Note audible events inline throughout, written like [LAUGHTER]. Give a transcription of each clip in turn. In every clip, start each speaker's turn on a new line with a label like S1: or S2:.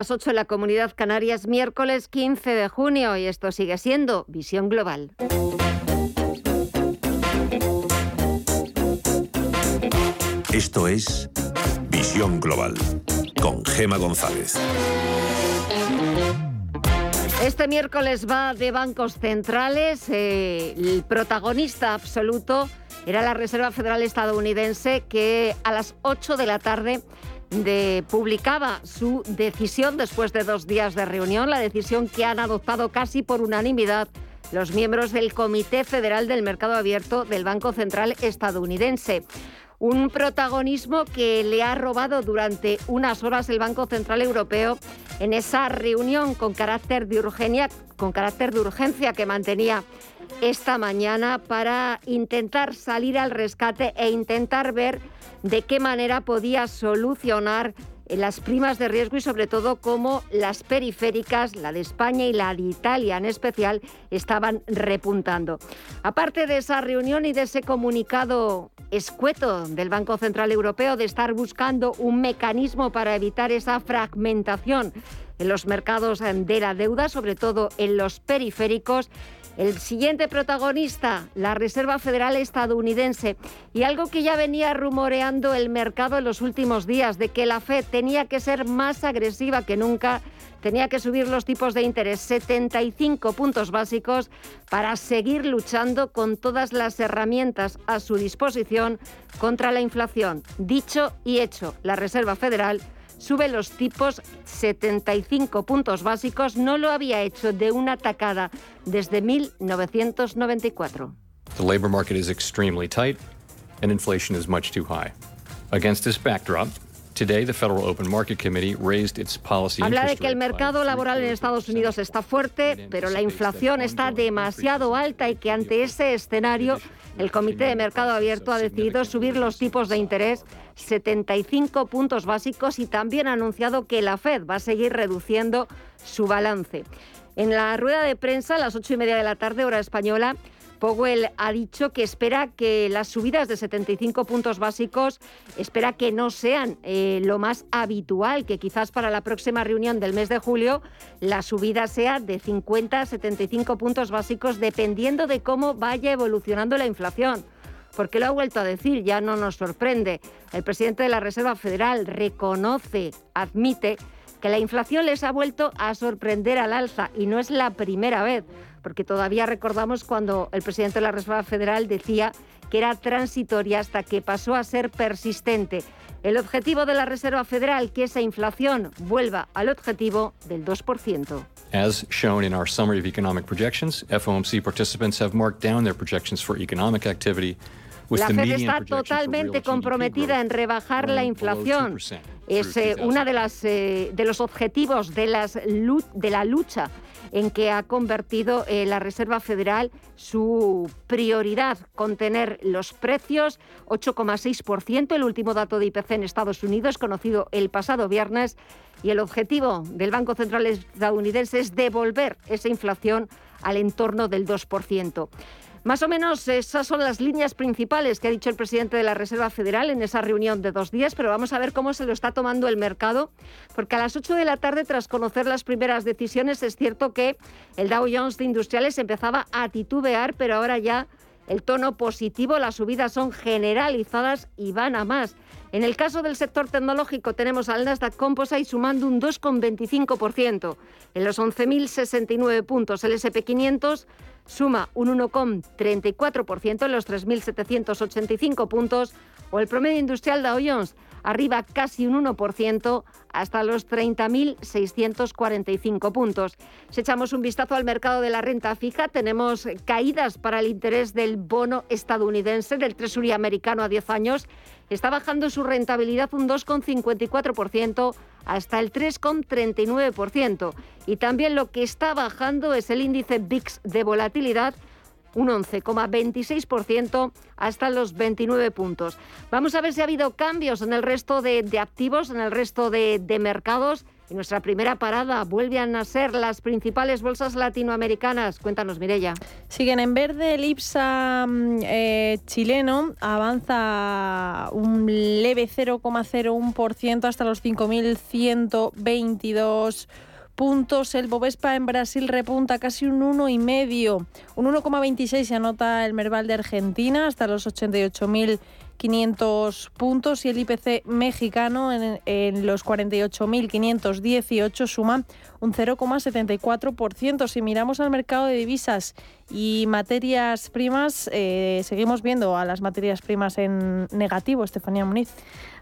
S1: las 8 en la Comunidad Canarias, miércoles 15 de junio, y esto sigue siendo Visión Global.
S2: Esto es Visión Global con Gema González.
S1: Este miércoles va de bancos centrales. Eh, el protagonista absoluto era la Reserva Federal estadounidense que a las 8 de la tarde de, publicaba su decisión después de dos días de reunión, la decisión que han adoptado casi por unanimidad los miembros del Comité Federal del Mercado Abierto del Banco Central estadounidense. Un protagonismo que le ha robado durante unas horas el Banco Central Europeo en esa reunión con carácter de urgencia, con carácter de urgencia que mantenía esta mañana para intentar salir al rescate e intentar ver de qué manera podía solucionar las primas de riesgo y sobre todo cómo las periféricas, la de España y la de Italia en especial, estaban repuntando. Aparte de esa reunión y de ese comunicado escueto del Banco Central Europeo de estar buscando un mecanismo para evitar esa fragmentación en los mercados de la deuda, sobre todo en los periféricos, el siguiente protagonista, la Reserva Federal estadounidense, y algo que ya venía rumoreando el mercado en los últimos días, de que la Fed tenía que ser más agresiva que nunca, tenía que subir los tipos de interés 75 puntos básicos para seguir luchando con todas las herramientas a su disposición contra la inflación. Dicho y hecho, la Reserva Federal sube los tipos 75 puntos básicos. No lo había hecho de una tacada desde 1994.
S3: The labor market is extremely tight and inflation is much too high. Against this backdrop, Today, the Federal Open Market Committee raised its policy
S1: Habla de que el mercado laboral en Estados Unidos está fuerte, pero la inflación está demasiado alta y que ante ese escenario el Comité de Mercado Abierto ha decidido subir los tipos de interés 75 puntos básicos y también ha anunciado que la Fed va a seguir reduciendo su balance. En la rueda de prensa a las ocho y media de la tarde, hora española, Powell ha dicho que espera que las subidas de 75 puntos básicos, espera que no sean eh, lo más habitual, que quizás para la próxima reunión del mes de julio la subida sea de 50 a 75 puntos básicos, dependiendo de cómo vaya evolucionando la inflación. Porque lo ha vuelto a decir, ya no nos sorprende. El presidente de la Reserva Federal reconoce, admite que la inflación les ha vuelto a sorprender al alza y no es la primera vez porque todavía recordamos cuando el presidente de la Reserva Federal decía que era transitoria hasta que pasó a ser persistente. El objetivo de la Reserva Federal, que esa inflación vuelva al objetivo del 2%.
S3: As shown in our summary of economic projections, FOMC participants have marked down their projections for economic activity
S1: la Fed está totalmente comprometida en rebajar la inflación. Es eh, uno de, las, eh, de los objetivos de, las, de la lucha en que ha convertido eh, la Reserva Federal su prioridad, contener los precios, 8,6%, el último dato de IPC en Estados Unidos, conocido el pasado viernes, y el objetivo del Banco Central estadounidense es devolver esa inflación al entorno del 2%. Más o menos esas son las líneas principales que ha dicho el presidente de la Reserva Federal en esa reunión de dos días, pero vamos a ver cómo se lo está tomando el mercado, porque a las 8 de la tarde, tras conocer las primeras decisiones, es cierto que el Dow Jones de Industriales empezaba a titubear, pero ahora ya el tono positivo, las subidas son generalizadas y van a más. En el caso del sector tecnológico tenemos al Nasdaq Composite sumando un 2,25% en los 11.069 puntos. El SP500 suma un 1,34% en los 3.785 puntos o el promedio industrial Dow Jones arriba casi un 1% hasta los 30.645 puntos. Si echamos un vistazo al mercado de la renta fija, tenemos caídas para el interés del bono estadounidense del Treasury americano a 10 años. Está bajando su rentabilidad un 2,54% hasta el 3,39%. Y también lo que está bajando es el índice VIX de volatilidad un 11,26% hasta los 29 puntos. Vamos a ver si ha habido cambios en el resto de, activos, en el resto de, de mercados. Y nuestra primera parada vuelven a ser las principales bolsas latinoamericanas. Cuéntanos, Mirella.
S4: Siguen en verde. El IPSA mm, eh, chileno avanza un leve 0,01% hasta los 5.122 puntos. El Bovespa en Brasil repunta casi un 1,5. Un 1,26 se anota el Merval de Argentina hasta los 88.000 500 puntos y el IPC mexicano en, en los 48.518 suma un 0,74%. Si miramos al mercado de divisas y materias primas, eh, seguimos viendo a las materias primas en negativo, Estefanía Muniz.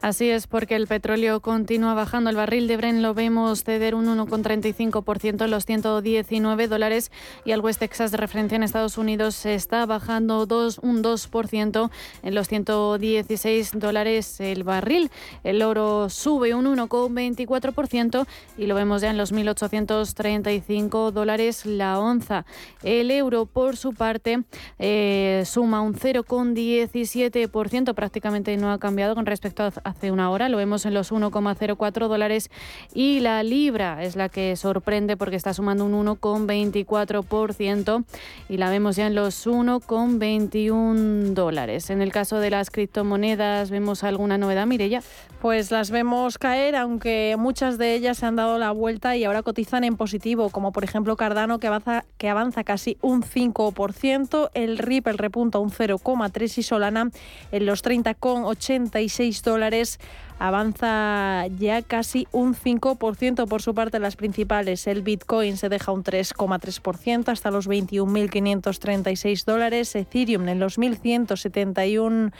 S5: Así es, porque el petróleo continúa bajando. El barril de Brent lo vemos ceder un 1,35% en los 119 dólares y el West Texas de referencia en Estados Unidos está bajando dos, un 2% en los 116 dólares el barril. El oro sube un 1,24% y lo vemos ya en los 1.835 dólares la onza. El euro, por su parte, eh, suma un 0,17%, prácticamente no ha cambiado con respecto a hace una hora, lo vemos en los 1,04 dólares y la libra es la que sorprende porque está sumando un 1,24% y la vemos ya en los 1,21 dólares. En el caso de las criptomonedas, ¿vemos alguna novedad, Mirella?
S4: Pues las vemos caer, aunque muchas de ellas se han dado la vuelta y ahora cotizan en positivo, como por ejemplo Cardano que avanza, que avanza casi un 5%, el Ripple repunta un 0,3% y Solana en los 30,86 dólares avanza ya casi un 5% por su parte las principales. El Bitcoin se deja un 3,3% hasta los 21.536 dólares, Ethereum en los 1.171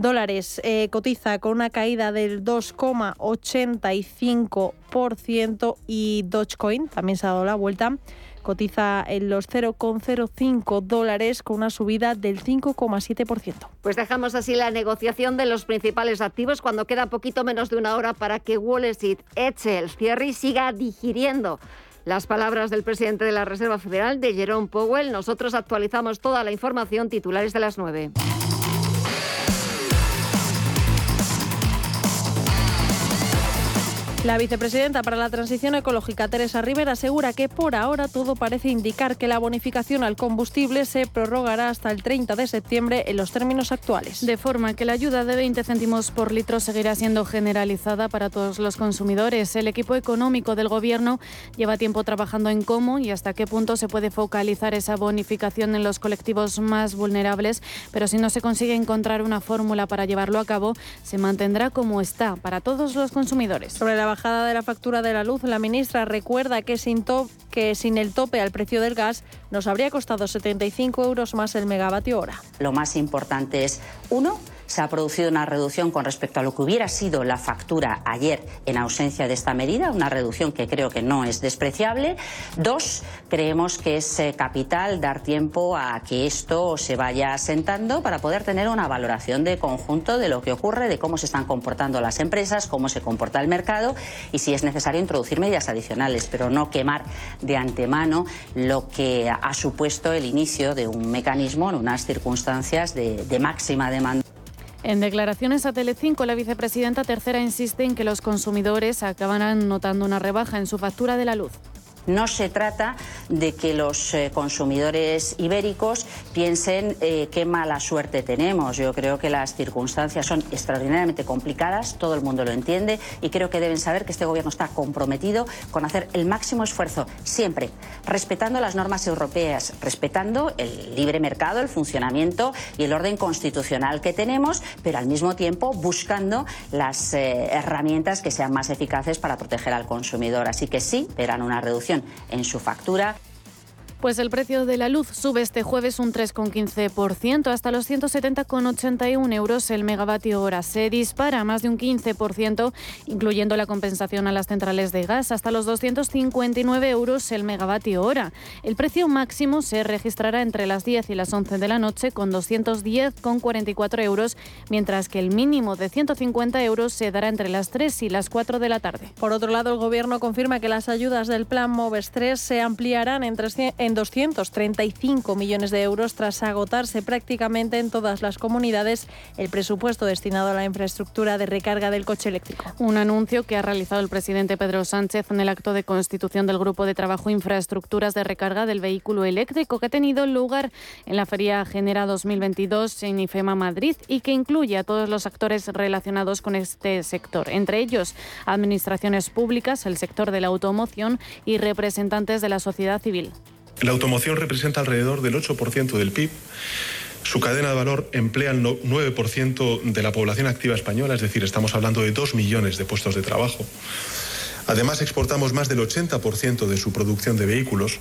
S4: dólares eh, cotiza con una caída del 2,85% y Dogecoin también se ha dado la vuelta cotiza en los 0,05 dólares con una subida del 5,7%.
S1: Pues dejamos así la negociación de los principales activos cuando queda poquito menos de una hora para que Wall Street eche el cierre y siga digiriendo las palabras del presidente de la Reserva Federal, de Jerome Powell. Nosotros actualizamos toda la información titulares de las 9.
S4: La vicepresidenta para la Transición Ecológica, Teresa Rivera, asegura que por ahora todo parece indicar que la bonificación al combustible se prorrogará hasta el 30 de septiembre en los términos actuales.
S5: De forma que la ayuda de 20 céntimos por litro seguirá siendo generalizada para todos los consumidores. El equipo económico del Gobierno lleva tiempo trabajando en cómo y hasta qué punto se puede focalizar esa bonificación en los colectivos más vulnerables, pero si no se consigue encontrar una fórmula para llevarlo a cabo, se mantendrá como está para todos los consumidores.
S4: Sobre la bajada de la factura de la luz, la ministra recuerda que sin, que sin el tope al precio del gas nos habría costado 75 euros más el megavatio hora.
S6: Lo más importante es, uno, se ha producido una reducción con respecto a lo que hubiera sido la factura ayer en ausencia de esta medida, una reducción que creo que no es despreciable. Dos, creemos que es eh, capital dar tiempo a que esto se vaya asentando para poder tener una valoración de conjunto de lo que ocurre, de cómo se están comportando las empresas, cómo se comporta el mercado y si es necesario introducir medidas adicionales, pero no quemar de antemano lo que ha supuesto el inicio de un mecanismo en unas circunstancias de, de máxima demanda.
S5: En declaraciones a Telecinco, la vicepresidenta tercera insiste en que los consumidores acabarán notando una rebaja en su factura de la luz.
S6: No se trata de que los eh, consumidores ibéricos piensen eh, qué mala suerte tenemos. Yo creo que las circunstancias son extraordinariamente complicadas, todo el mundo lo entiende y creo que deben saber que este Gobierno está comprometido con hacer el máximo esfuerzo, siempre respetando las normas europeas, respetando el libre mercado, el funcionamiento y el orden constitucional que tenemos, pero al mismo tiempo buscando las eh, herramientas que sean más eficaces para proteger al consumidor. Así que sí, verán una reducción en su factura.
S5: Pues el precio de la luz sube este jueves un 3,15% hasta los 170,81 euros el megavatio hora. Se dispara más de un 15%, incluyendo la compensación a las centrales de gas, hasta los 259 euros el megavatio hora. El precio máximo se registrará entre las 10 y las 11 de la noche con 210,44 euros, mientras que el mínimo de 150 euros se dará entre las 3 y las 4 de la tarde.
S4: Por otro lado, el Gobierno confirma que las ayudas del Plan MOVES 3 se ampliarán en en 235 millones de euros tras agotarse prácticamente en todas las comunidades el presupuesto destinado a la infraestructura de recarga del coche eléctrico.
S5: Un anuncio que ha realizado el presidente Pedro Sánchez en el acto de constitución del Grupo de Trabajo Infraestructuras de Recarga del Vehículo Eléctrico que ha tenido lugar en la Feria Genera 2022 en IFEMA Madrid y que incluye a todos los actores relacionados con este sector, entre ellos administraciones públicas, el sector de la automoción y representantes de la sociedad civil.
S7: La automoción representa alrededor del 8% del PIB. Su cadena de valor emplea el 9% de la población activa española, es decir, estamos hablando de 2 millones de puestos de trabajo. Además, exportamos más del 80% de su producción de vehículos,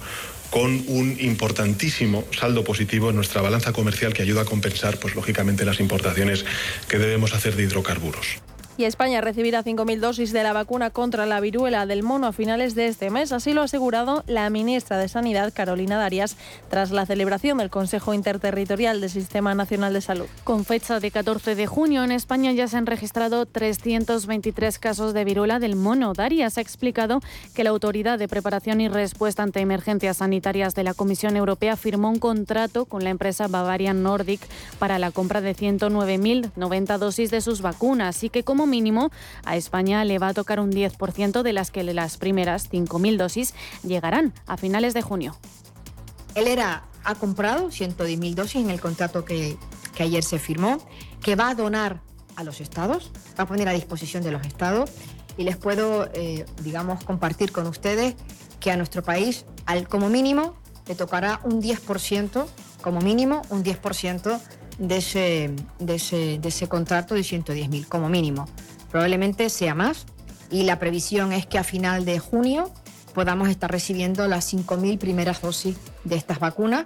S7: con un importantísimo saldo positivo en nuestra balanza comercial que ayuda a compensar, pues lógicamente, las importaciones que debemos hacer de hidrocarburos
S4: y España recibirá 5.000 dosis de la vacuna contra la viruela del mono a finales de este mes. Así lo ha asegurado la ministra de Sanidad, Carolina Darias, tras la celebración del Consejo Interterritorial del Sistema Nacional de Salud.
S5: Con fecha de 14 de junio, en España ya se han registrado 323 casos de viruela del mono. Darias ha explicado que la Autoridad de Preparación y Respuesta ante Emergencias Sanitarias de la Comisión Europea firmó un contrato con la empresa Bavarian Nordic para la compra de 109.090 dosis de sus vacunas y que como mínimo, a España le va a tocar un 10% de las que las primeras 5.000 dosis llegarán a finales de junio.
S8: El ERA ha comprado 110.000 dosis en el contrato que, que ayer se firmó, que va a donar a los estados, va a poner a disposición de los estados y les puedo, eh, digamos, compartir con ustedes que a nuestro país, al, como mínimo, le tocará un 10%, como mínimo, un 10% de ese, de ese, de ese contrato de 110.000 como mínimo. Probablemente sea más y la previsión es que a final de junio podamos estar recibiendo las 5.000 primeras dosis de estas vacunas.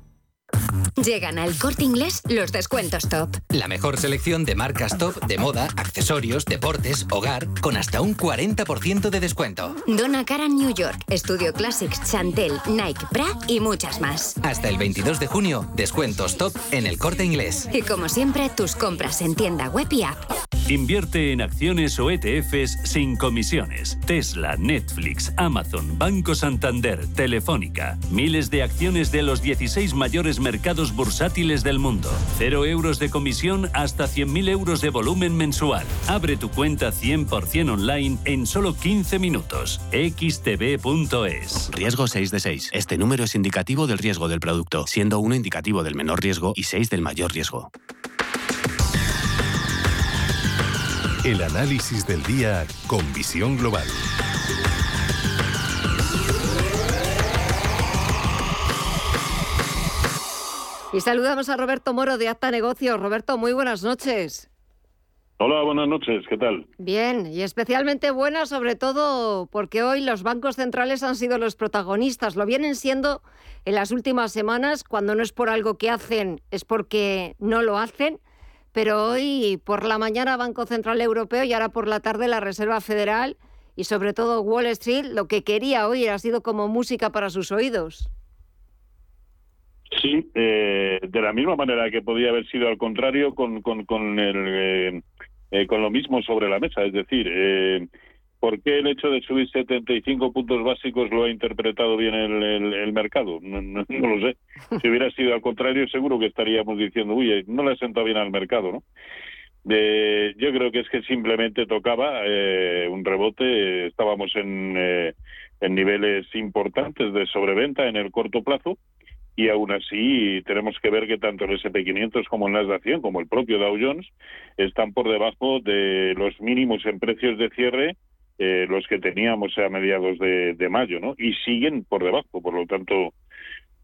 S9: Llegan al corte inglés los descuentos top.
S10: La mejor selección de marcas top de moda, accesorios, deportes, hogar, con hasta un 40% de descuento.
S9: Donna Karan New York, Studio Classics, Chantel, Nike, Bra y muchas más.
S10: Hasta el 22 de junio, descuentos top en el corte inglés.
S9: Y como siempre, tus compras en tienda web y app.
S11: Invierte en acciones o ETFs sin comisiones. Tesla, Netflix, Amazon, Banco Santander, Telefónica. Miles de acciones de los 16 mayores mercados bursátiles del mundo. Cero euros de comisión hasta 100.000 euros de volumen mensual. Abre tu cuenta 100% online en solo 15 minutos. xtb.es.
S12: Riesgo 6 de 6. Este número es indicativo del riesgo del producto, siendo 1 indicativo del menor riesgo y 6 del mayor riesgo.
S2: El análisis del día con visión global.
S1: Y saludamos a Roberto Moro de Acta Negocios. Roberto, muy buenas noches.
S13: Hola, buenas noches, ¿qué tal?
S1: Bien, y especialmente buenas sobre todo porque hoy los bancos centrales han sido los protagonistas, lo vienen siendo en las últimas semanas, cuando no es por algo que hacen, es porque no lo hacen pero hoy por la mañana Banco Central Europeo y ahora por la tarde la Reserva Federal y sobre todo Wall Street lo que quería oír ha sido como música para sus oídos.
S13: Sí, eh, de la misma manera que podía haber sido al contrario con, con, con, el, eh, eh, con lo mismo sobre la mesa, es decir, ¿Por qué el hecho de subir 75 puntos básicos lo ha interpretado bien el, mercado? [LAUGHS] No, lo sé. Si hubiera sido al contrario, seguro que estaríamos diciendo, uy, no le ha sentado bien al mercado, ¿no? yo creo que es que simplemente tocaba eh, un rebote, estábamos en, eh, en niveles importantes de sobreventa en el corto plazo y aún así tenemos que ver que tanto el SP500 como el Nasdaq 100 como el propio Dow Jones están por debajo de los mínimos en precios de cierre eh, los que teníamos a mediados de, mayo, ¿no? Y siguen por debajo, por lo tanto,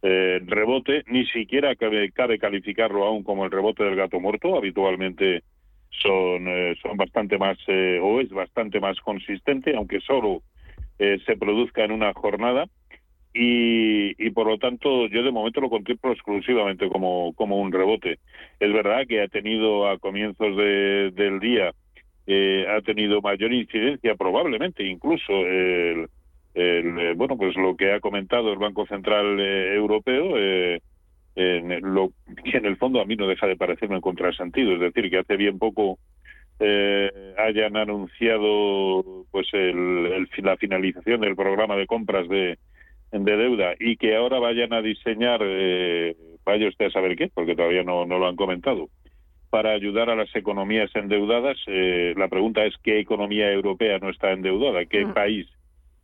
S13: eh, rebote, ni siquiera cabe, calificarlo aún como el rebote del gato muerto, habitualmente son, eh, son bastante más, o es bastante más consistente, aunque solo se produzca en una jornada. Y, por lo tanto yo de momento lo contemplo exclusivamente como, como un rebote. Es verdad que ha tenido a comienzos del día, eh, ha tenido mayor incidencia probablemente incluso el, el, bueno pues lo que ha comentado el Banco Central Europeo. en lo que en el fondo a mí no deja de parecerme en contrasentido, es decir, que hace bien poco eh, hayan anunciado pues el, la finalización del programa de compras de, de deuda y que ahora vayan a diseñar, eh, vaya usted a saber qué, porque todavía no, no lo han comentado, para ayudar a las economías endeudadas. Eh, la pregunta es qué economía europea no está endeudada, qué país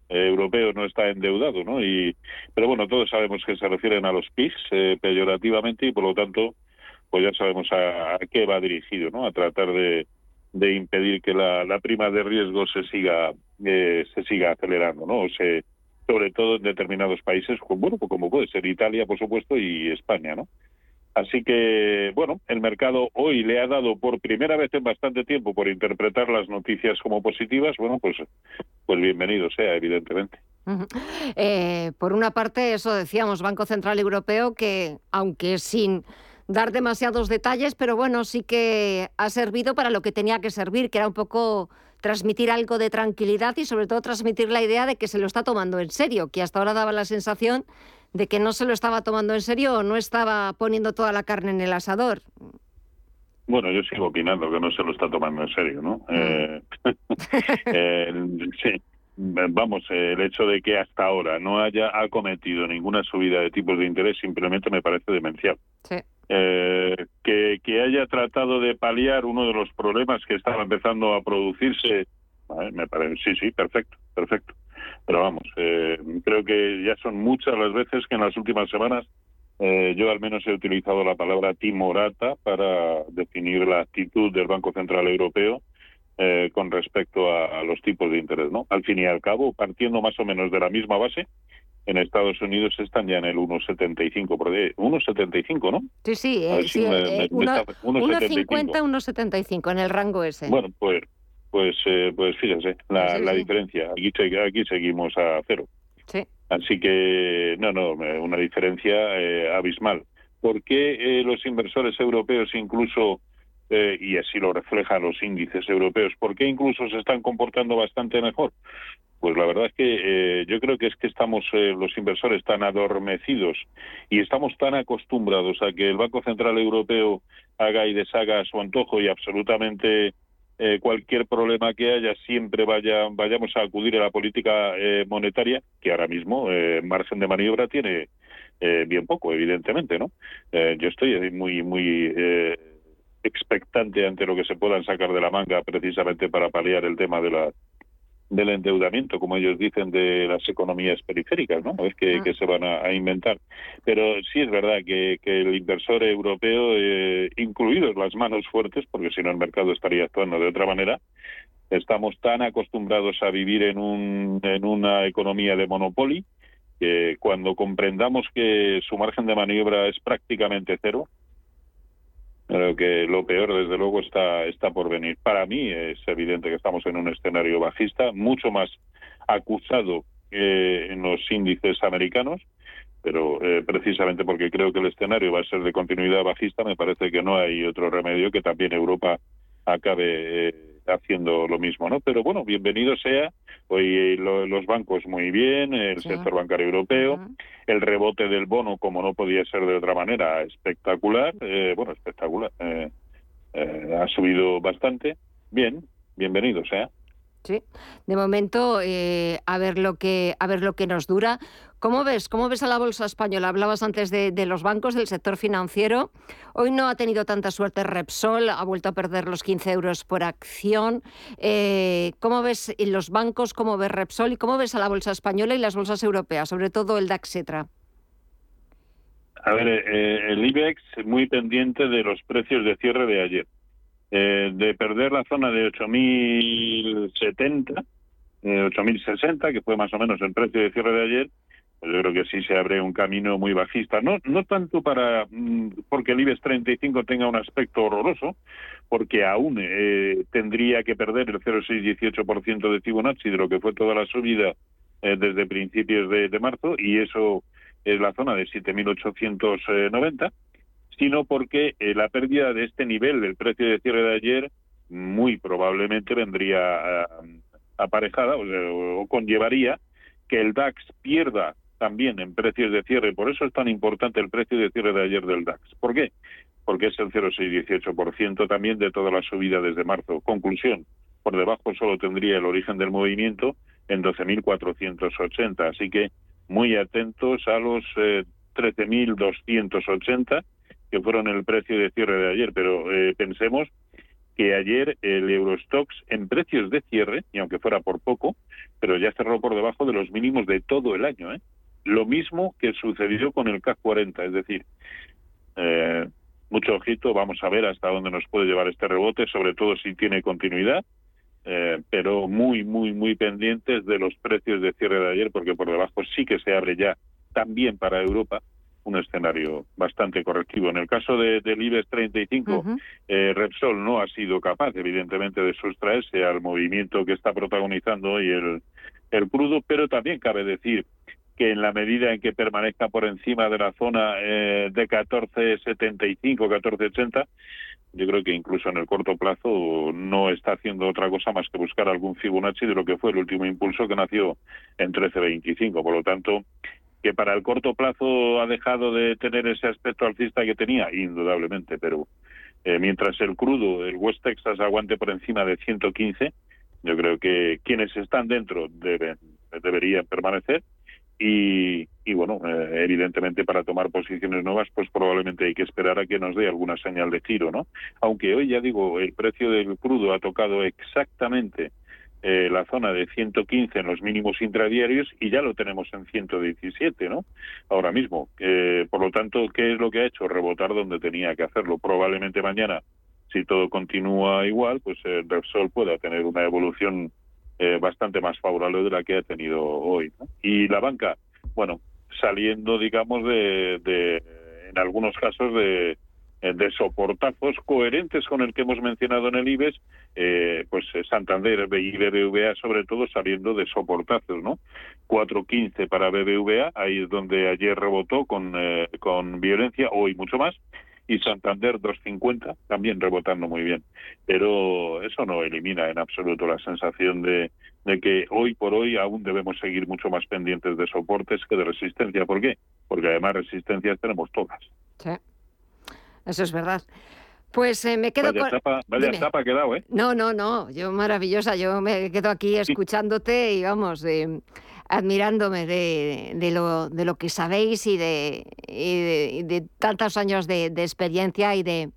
S13: eh, europeo no está endeudado, ¿no? Y, pero bueno, todos sabemos que se refieren a los PIGs eh, peyorativamente y por lo tanto, pues ya sabemos a, a qué va dirigido, ¿no? A tratar de, de impedir que la, la prima de riesgo se siga eh, se siga acelerando, ¿no? O se, sobre todo en determinados países, bueno, pues como puede ser Italia, por supuesto, y España, ¿no? Así que, bueno, el mercado hoy le ha dado por primera vez en bastante tiempo por interpretar las noticias como positivas, bueno, pues, pues bienvenido sea, evidentemente.
S1: Eh, por una parte, eso decíamos, Banco Central Europeo, que aunque sin dar demasiados detalles, pero bueno, sí que ha servido para lo que tenía que servir, que era un poco transmitir algo de tranquilidad y sobre todo transmitir la idea de que se lo está tomando en serio, que hasta ahora daba la sensación de que no se lo estaba tomando en serio o no estaba poniendo toda la carne en el asador.
S13: Bueno, yo sigo opinando que no se lo está tomando en serio, ¿no? Mm. Eh, [LAUGHS] sí, vamos, el hecho de que hasta ahora no haya acometido ninguna subida de tipos de interés simplemente me parece demencial. Sí. Eh, que, haya tratado de paliar uno de los problemas que estaba empezando a producirse, sí, sí, perfecto, perfecto. Pero vamos, eh, creo que ya son muchas las veces que en las últimas semanas eh, yo al menos he utilizado la palabra timorata para definir la actitud del Banco Central Europeo eh, con respecto a, a, los tipos de interés, ¿no? Al fin y al cabo, partiendo más o menos de la misma base, en Estados Unidos están ya en el 1,75 por 1,75, ¿no?
S1: Sí, sí, eh, sí 1,50, 1,75 en el rango ese.
S13: Bueno, pues pues eh, pues fíjense la, la diferencia. Aquí, aquí seguimos a cero. Sí. Así que no, no, una diferencia eh, abismal. ¿Por qué eh, los inversores europeos incluso eh, y así lo reflejan los índices europeos, ¿por qué incluso se están comportando bastante mejor? Pues la verdad es que eh, yo creo que es que estamos eh, los inversores tan adormecidos y estamos tan acostumbrados a que el Banco Central Europeo haga y deshaga a su antojo y absolutamente eh, cualquier problema que haya siempre vaya vayamos a acudir a la política monetaria que ahora mismo margen de maniobra tiene bien poco evidentemente no yo estoy muy muy expectante ante lo que se puedan sacar de la manga precisamente para paliar el tema de la del endeudamiento, como ellos dicen, de las economías periféricas, ¿no? Es que, ah. se van a, inventar. Pero sí es verdad que, que el inversor europeo, eh, incluidos las manos fuertes, porque si no el mercado estaría actuando de otra manera, estamos tan acostumbrados a vivir en, un, en una economía de monopolio que cuando comprendamos que su margen de maniobra es prácticamente cero, Creo que lo peor, desde luego, está, está por venir. Para mí es evidente que estamos en un escenario bajista, mucho más acusado que en los índices americanos, pero eh, precisamente porque creo que el escenario va a ser de continuidad bajista, me parece que no hay otro remedio que también Europa acabe eh, haciendo lo mismo, ¿no? Pero bueno, bienvenido sea. Hoy los bancos muy bien, el sector bancario europeo, el rebote del bono, como no podía ser de otra manera, espectacular. Eh, bueno, espectacular. Eh, eh, ha subido bastante. Bien, bienvenido sea.
S1: Sí, de momento eh, a ver lo que a ver lo que nos dura. ¿Cómo ves? ¿Cómo ves a la bolsa española? Hablabas antes de, los bancos, del sector financiero. Hoy no ha tenido tanta suerte Repsol, ha vuelto a perder los 15 euros por acción. Eh, ¿Cómo ves los bancos? ¿Cómo ves Repsol? ¿Y cómo ves a la bolsa española y las bolsas europeas, sobre todo el DAXetra?
S13: A ver, eh, el IBEX muy pendiente de los precios de cierre de ayer. Eh, de perder la zona de 8.070, eh, 8.060, que fue más o menos el precio de cierre de ayer, pues yo creo que sí se abre un camino muy bajista. No, no tanto para mm, porque el IBEX 35 tenga un aspecto horroroso, porque aún eh, tendría que perder el 0,618% de Fibonacci de lo que fue toda la subida eh, desde principios de, marzo y eso es la zona de 7.890, sino porque eh, la pérdida de este nivel del precio de cierre de ayer muy probablemente vendría aparejada o, o conllevaría que el DAX pierda también en precios de cierre. Por eso es tan importante el precio de cierre de ayer del DAX. ¿Por qué? Porque es el 0,618% también de toda la subida desde marzo. Conclusión, por debajo solo tendría el origen del movimiento en 12.480. Así que muy atentos a los eh, 13.280 que fueron el precio de cierre de ayer. Pero eh, pensemos que ayer el Eurostox en precios de cierre, y aunque fuera por poco, pero ya cerró por debajo de los mínimos de todo el año. ¿eh? Lo mismo que sucedió con el CAC 40, es decir, eh, mucho ojito, vamos a ver hasta dónde nos puede llevar este rebote, sobre todo si tiene continuidad, eh, pero muy, muy, muy pendientes de los precios de cierre de ayer, porque por debajo sí que se abre ya también para Europa un escenario bastante correctivo. En el caso de, del IBEX 35, eh, Repsol no ha sido capaz, evidentemente, de sustraerse al movimiento que está protagonizando hoy el, el crudo, pero también cabe decir que en la medida en que permanezca por encima de la zona eh, de 14.75, 14.80, yo creo que incluso en el corto plazo no está haciendo otra cosa más que buscar algún Fibonacci de lo que fue el último impulso que nació en 13.25. Por lo tanto, que para el corto plazo ha dejado de tener ese aspecto alcista que tenía, indudablemente, pero eh, mientras el crudo, el West Texas aguante por encima de 115, yo creo que quienes están dentro deben, deberían permanecer y, bueno, eh, evidentemente para tomar posiciones nuevas, pues probablemente hay que esperar a que nos dé alguna señal de giro, ¿no? Aunque hoy ya digo, el precio del crudo ha tocado exactamente eh, la zona de 115 en los mínimos intradiarios y ya lo tenemos en 117, ¿no? Ahora mismo. Eh, por lo tanto, ¿qué es lo que ha hecho? Rebotar donde tenía que hacerlo. Probablemente mañana, si todo continúa igual, pues el Repsol pueda tener una evolución eh, bastante más favorable de la que ha tenido hoy. Y la banca, bueno, saliendo, digamos, de, de en algunos casos de eh, de soportazos coherentes con el que hemos mencionado en el IBEX, eh, pues eh, Santander y BBVA sobre todo saliendo de soportazos, ¿no? 4.15 para BBVA, ahí es donde ayer rebotó con, eh, con violencia, hoy mucho más, y Santander 2.50 también rebotando muy bien. Pero eso no elimina en absoluto la sensación de, de que hoy por hoy aún debemos seguir mucho más pendientes de soportes que de resistencia. ¿Por qué? Porque además resistencias tenemos todas.
S1: Sí. Eso es verdad. Pues eh, me quedo
S13: vaya
S1: con...
S13: Tapa, vaya
S1: Dime.
S13: tapa ha quedado, ¿eh?
S1: No, no, no, yo maravillosa, yo me quedo aquí escuchándote y vamos, eh, admirándome de, de, lo, de lo que sabéis y de, y de, y de tantos años de, de experiencia y de...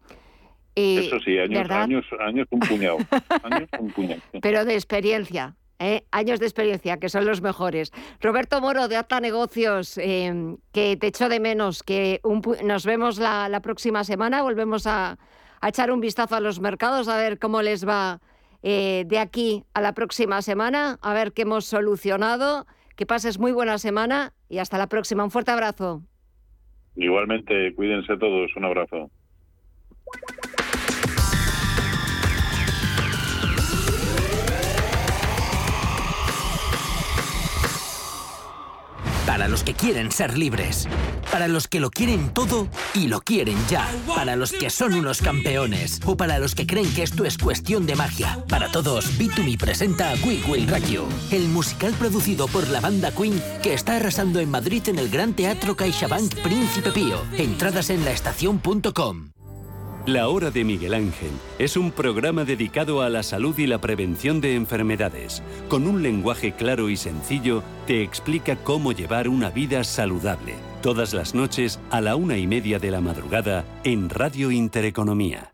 S1: y-
S13: Eso sí, años,
S1: ¿verdad?
S13: años, años un puñado. [LAUGHS] años un puñado.
S1: pero de experiencia. ¿Eh? Años de experiencia, que son los mejores. Roberto Moro, de Acta Negocios, eh, que te echo de menos, que nos vemos la, próxima semana, volvemos a, a echar un vistazo a los mercados, a ver cómo les va eh, de aquí a la próxima semana, a ver qué hemos solucionado. Que pases muy buena semana y hasta la próxima. Un fuerte abrazo.
S13: Igualmente, cuídense todos. Un abrazo.
S14: Para los que quieren ser libres. Para los que lo quieren todo y lo quieren ya. Para los que son unos campeones. O para los que creen que esto es cuestión de magia. Para todos, Bitumi presenta Quick Will Rock You, el musical producido por la banda Queen que está arrasando en Madrid en el Gran Teatro CaixaBank Príncipe Pío. Entradas en laestacion.com.
S11: La Hora de Miguel Ángel es un programa dedicado a la salud y la prevención de enfermedades. Con un lenguaje claro y sencillo, te explica cómo llevar una vida saludable. Todas las noches a la una y media de la madrugada en Radio Intereconomía.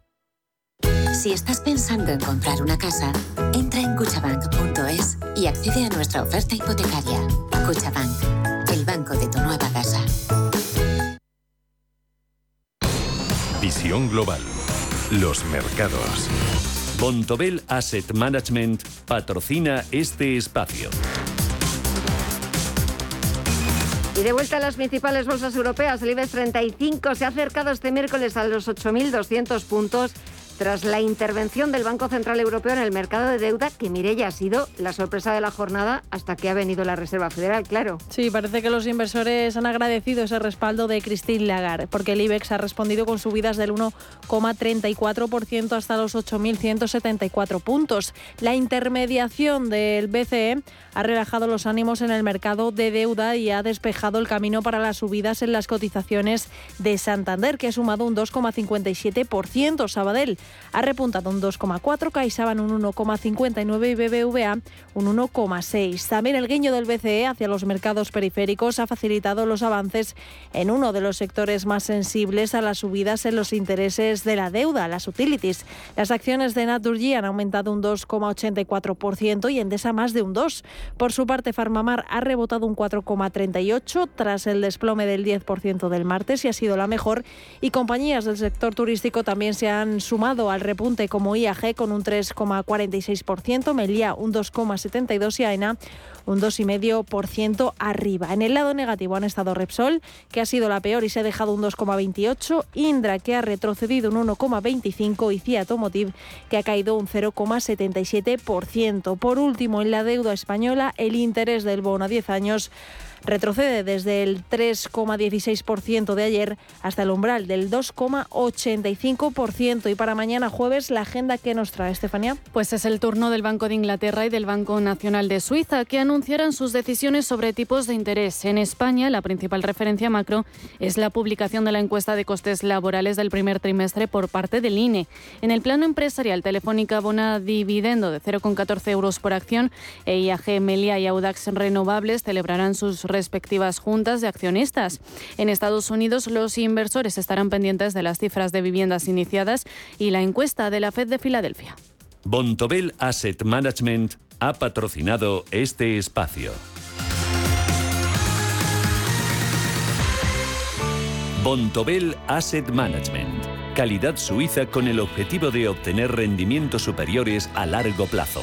S15: Si estás pensando en comprar una casa, entra en cuchabank.es y accede a nuestra oferta hipotecaria. Cuchabank, el banco de tu
S2: Visión global. Los mercados.
S11: Bontobel Asset Management patrocina este espacio.
S1: Y de vuelta a las principales bolsas europeas, el IBEX 35 se ha acercado este miércoles a los 8.200 puntos, tras la intervención del Banco Central Europeo en el mercado de deuda, que Mireya ha sido la sorpresa de la jornada hasta que ha venido la Reserva Federal, claro.
S4: Sí, parece que los inversores han agradecido ese respaldo de Christine Lagarde, porque el IBEX ha respondido con subidas del 1,34% hasta los 8.174 puntos. La intermediación del BCE ha relajado los ánimos en el mercado de deuda y ha despejado el camino para las subidas en las cotizaciones de Santander, que ha sumado un 2,57%. Sabadell ha repuntado un 2,4%, CaixaBank un 1,59% y BBVA un 1,6%. También el guiño del BCE hacia los mercados periféricos ha facilitado los avances en uno de los sectores más sensibles a las subidas en los intereses de la deuda, las utilities. Las acciones de Naturgy han aumentado un 2,84% y Endesa más de un 2%. Por su parte, Farmamar ha rebotado un 4,38% tras el desplome del 10% del martes y ha sido la mejor. Y compañías del sector turístico también se han sumado al repunte como IAG con un 3,46%, Melia un 2,72% y AENA un 2,5% arriba. En el lado negativo han estado Repsol, que ha sido la peor y se ha dejado un 2,28%, Indra, que ha retrocedido un 1,25% y Fiat Automotive, que ha caído un 0,77%. Por último, en la deuda española, el interés del bono a 10 años retrocede desde el 3,16% de ayer hasta el umbral del 2,85%. Y para mañana jueves, la agenda que nos trae Estefanía.
S5: Pues es el turno del Banco de Inglaterra y del Banco Nacional de Suiza, que anunciarán sus decisiones sobre tipos de interés. En España, la principal referencia macro es la publicación de la encuesta de costes laborales del primer trimestre por parte del INE. En el plano empresarial, Telefónica abona dividendo de 0,14 euros por acción e IAG, Melia y Audax Renovables celebrarán sus respectivas juntas de accionistas. En Estados Unidos, los inversores estarán pendientes de las cifras de viviendas iniciadas y la encuesta de la Fed de Filadelfia.
S11: Bontobel Asset Management ha patrocinado este espacio. Bontobel Asset Management. Calidad suiza con el objetivo de obtener rendimientos superiores a largo plazo.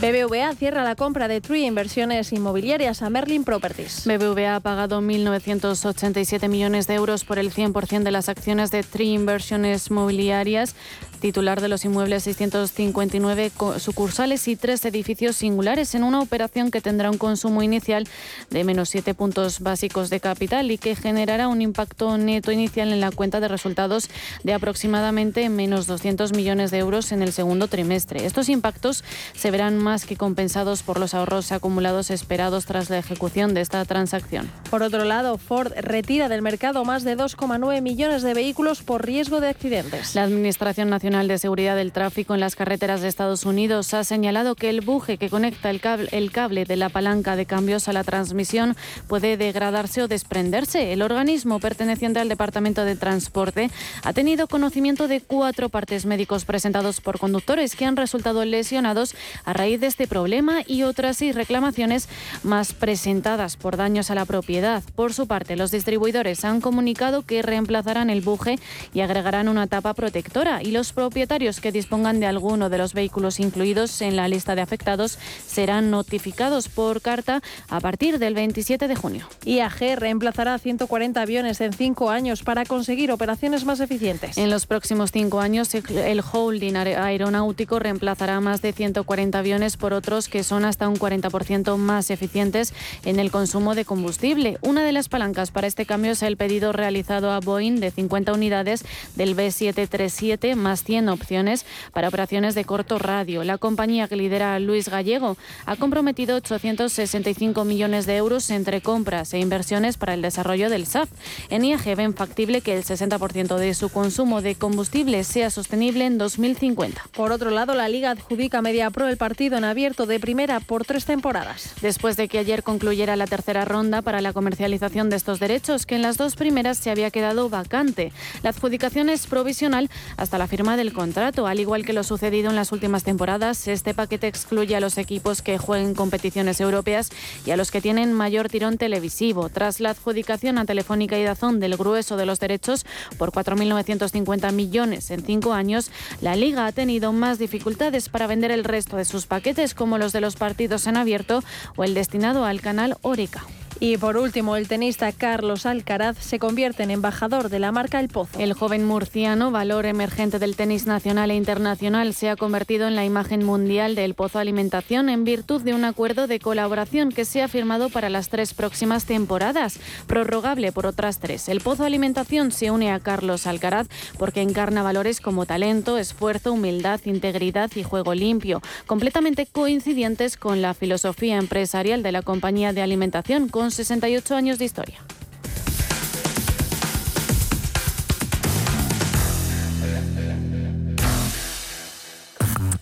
S4: BBVA cierra la compra de Tree Inversiones Inmobiliarias a Merlin Properties.
S5: BBVA ha pagado 1.987 millones de euros por el 100% de las acciones de Tree Inversiones Inmobiliarias titular de los inmuebles 659 sucursales y tres edificios singulares en una operación que tendrá un consumo inicial de menos 7 puntos básicos de capital y que generará un impacto neto inicial en la cuenta de resultados de aproximadamente menos 200 millones de euros en el segundo trimestre. Estos impactos se verán más que compensados por los ahorros acumulados esperados tras la ejecución de esta transacción.
S4: Por otro lado, Ford retira del mercado más de 2,9 millones de vehículos por riesgo de accidentes.
S5: La Administración Nacional de Seguridad del Tráfico en las carreteras de Estados Unidos ha señalado que el buje que conecta el cable, el cable de la palanca de cambios a la transmisión puede degradarse o desprenderse. El organismo perteneciente al Departamento de Transporte ha tenido conocimiento de cuatro partes médicos presentados por conductores que han resultado lesionados a raíz de este problema y otras seis reclamaciones más presentadas por daños a la propiedad. Por su parte, los distribuidores han comunicado que reemplazarán el buje y agregarán una tapa protectora y los propietarios que dispongan de alguno de los vehículos incluidos en la lista de afectados serán notificados por carta a partir del 27 de junio.
S4: IAG reemplazará 140 aviones en cinco años para conseguir operaciones más eficientes.
S5: En los próximos cinco años, el holding aeronáutico reemplazará más de 140 aviones por otros que son hasta un 40% más eficientes en el consumo de combustible. Una de las palancas para este cambio es el pedido realizado a Boeing de 50 unidades del B737 más 100 opciones para operaciones de corto radio. La compañía que lidera Luis Gallego ha comprometido 865 millones de euros entre compras e inversiones para el desarrollo del SAF. En IAG ven factible que el 60% de su consumo de combustible sea sostenible en 2050.
S4: Por otro lado, la Liga adjudica a Mediapro el partido en abierto de primera por tres temporadas.
S5: Después de que ayer concluyera la tercera ronda para la comercialización de estos derechos, que en las dos primeras se había quedado vacante. La adjudicación es provisional hasta la firma del contrato. Al igual que lo sucedido en las últimas temporadas, este paquete excluye a los equipos que jueguen competiciones europeas y a los que tienen mayor tirón televisivo. Tras la adjudicación a Telefónica y Dazón del grueso de los derechos por 4.950 millones en cinco años, la Liga ha tenido más dificultades para vender el resto de sus paquetes, como los de los partidos en abierto o el destinado al canal Oreca.
S4: Y por último, el tenista Carlos Alcaraz se convierte en embajador de la marca El Pozo.
S5: El joven murciano, valor emergente del tenis nacional e internacional, se ha convertido en la imagen mundial del Pozo Alimentación en virtud de un acuerdo de colaboración que se ha firmado para las tres próximas temporadas, prorrogable por otras tres. El Pozo Alimentación se une a Carlos Alcaraz porque encarna valores como talento, esfuerzo, humildad, integridad y juego limpio, completamente coincidentes con la filosofía empresarial de la compañía de alimentación con 68 años de historia.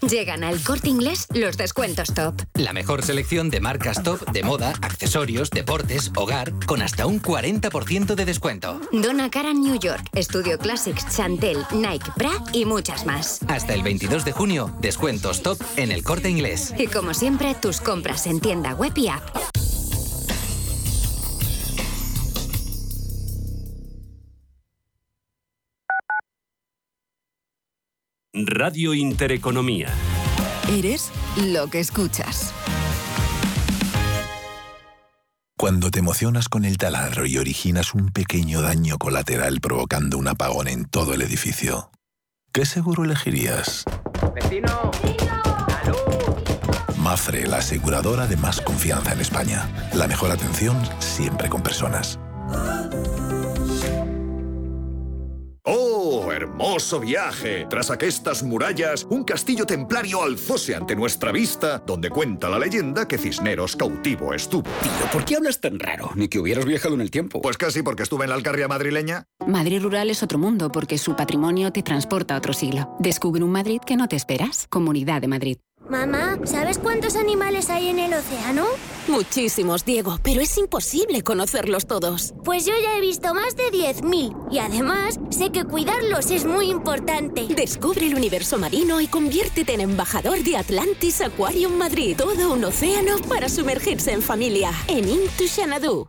S9: Llegan al corte inglés los descuentos top.
S10: La mejor selección de marcas top de moda, accesorios, deportes, hogar, con hasta un 40% de descuento.
S9: Donna Karan New York, Studio Classics, Chantel, Nike, Bra y muchas más.
S10: Hasta el 22 de junio, descuentos top en el corte inglés.
S9: Y como siempre, tus compras en tienda web y app.
S11: Radio Intereconomía.
S16: Eres lo que escuchas.
S17: Cuando te emocionas con el taladro y originas un pequeño daño colateral provocando un apagón en todo el edificio, ¿qué seguro elegirías?
S18: ¡Vecino!
S17: Mafre, la aseguradora de más confianza en España. La mejor atención siempre con personas.
S19: ¡Oh, hermoso viaje! Tras aquestas murallas, un castillo templario alzóse ante nuestra vista, donde cuenta la leyenda que Cisneros cautivo estuvo.
S20: Tío, ¿por qué hablas tan raro? Ni que hubieras viajado en el tiempo.
S19: Pues casi porque estuve en la Alcarria madrileña.
S21: Madrid Rural es otro mundo porque su patrimonio te transporta a otro siglo. Descubre un Madrid que no te esperas. Comunidad de Madrid.
S22: Mamá, ¿sabes cuántos animales hay en el océano?
S23: Muchísimos, Diego, pero es imposible conocerlos todos.
S22: Pues yo ya he visto más de 10.000 y además sé que cuidarlos es muy importante.
S23: Descubre el universo marino y conviértete en embajador de Atlantis Aquarium Madrid. Todo un océano para sumergirse en familia. En Into Xanadu.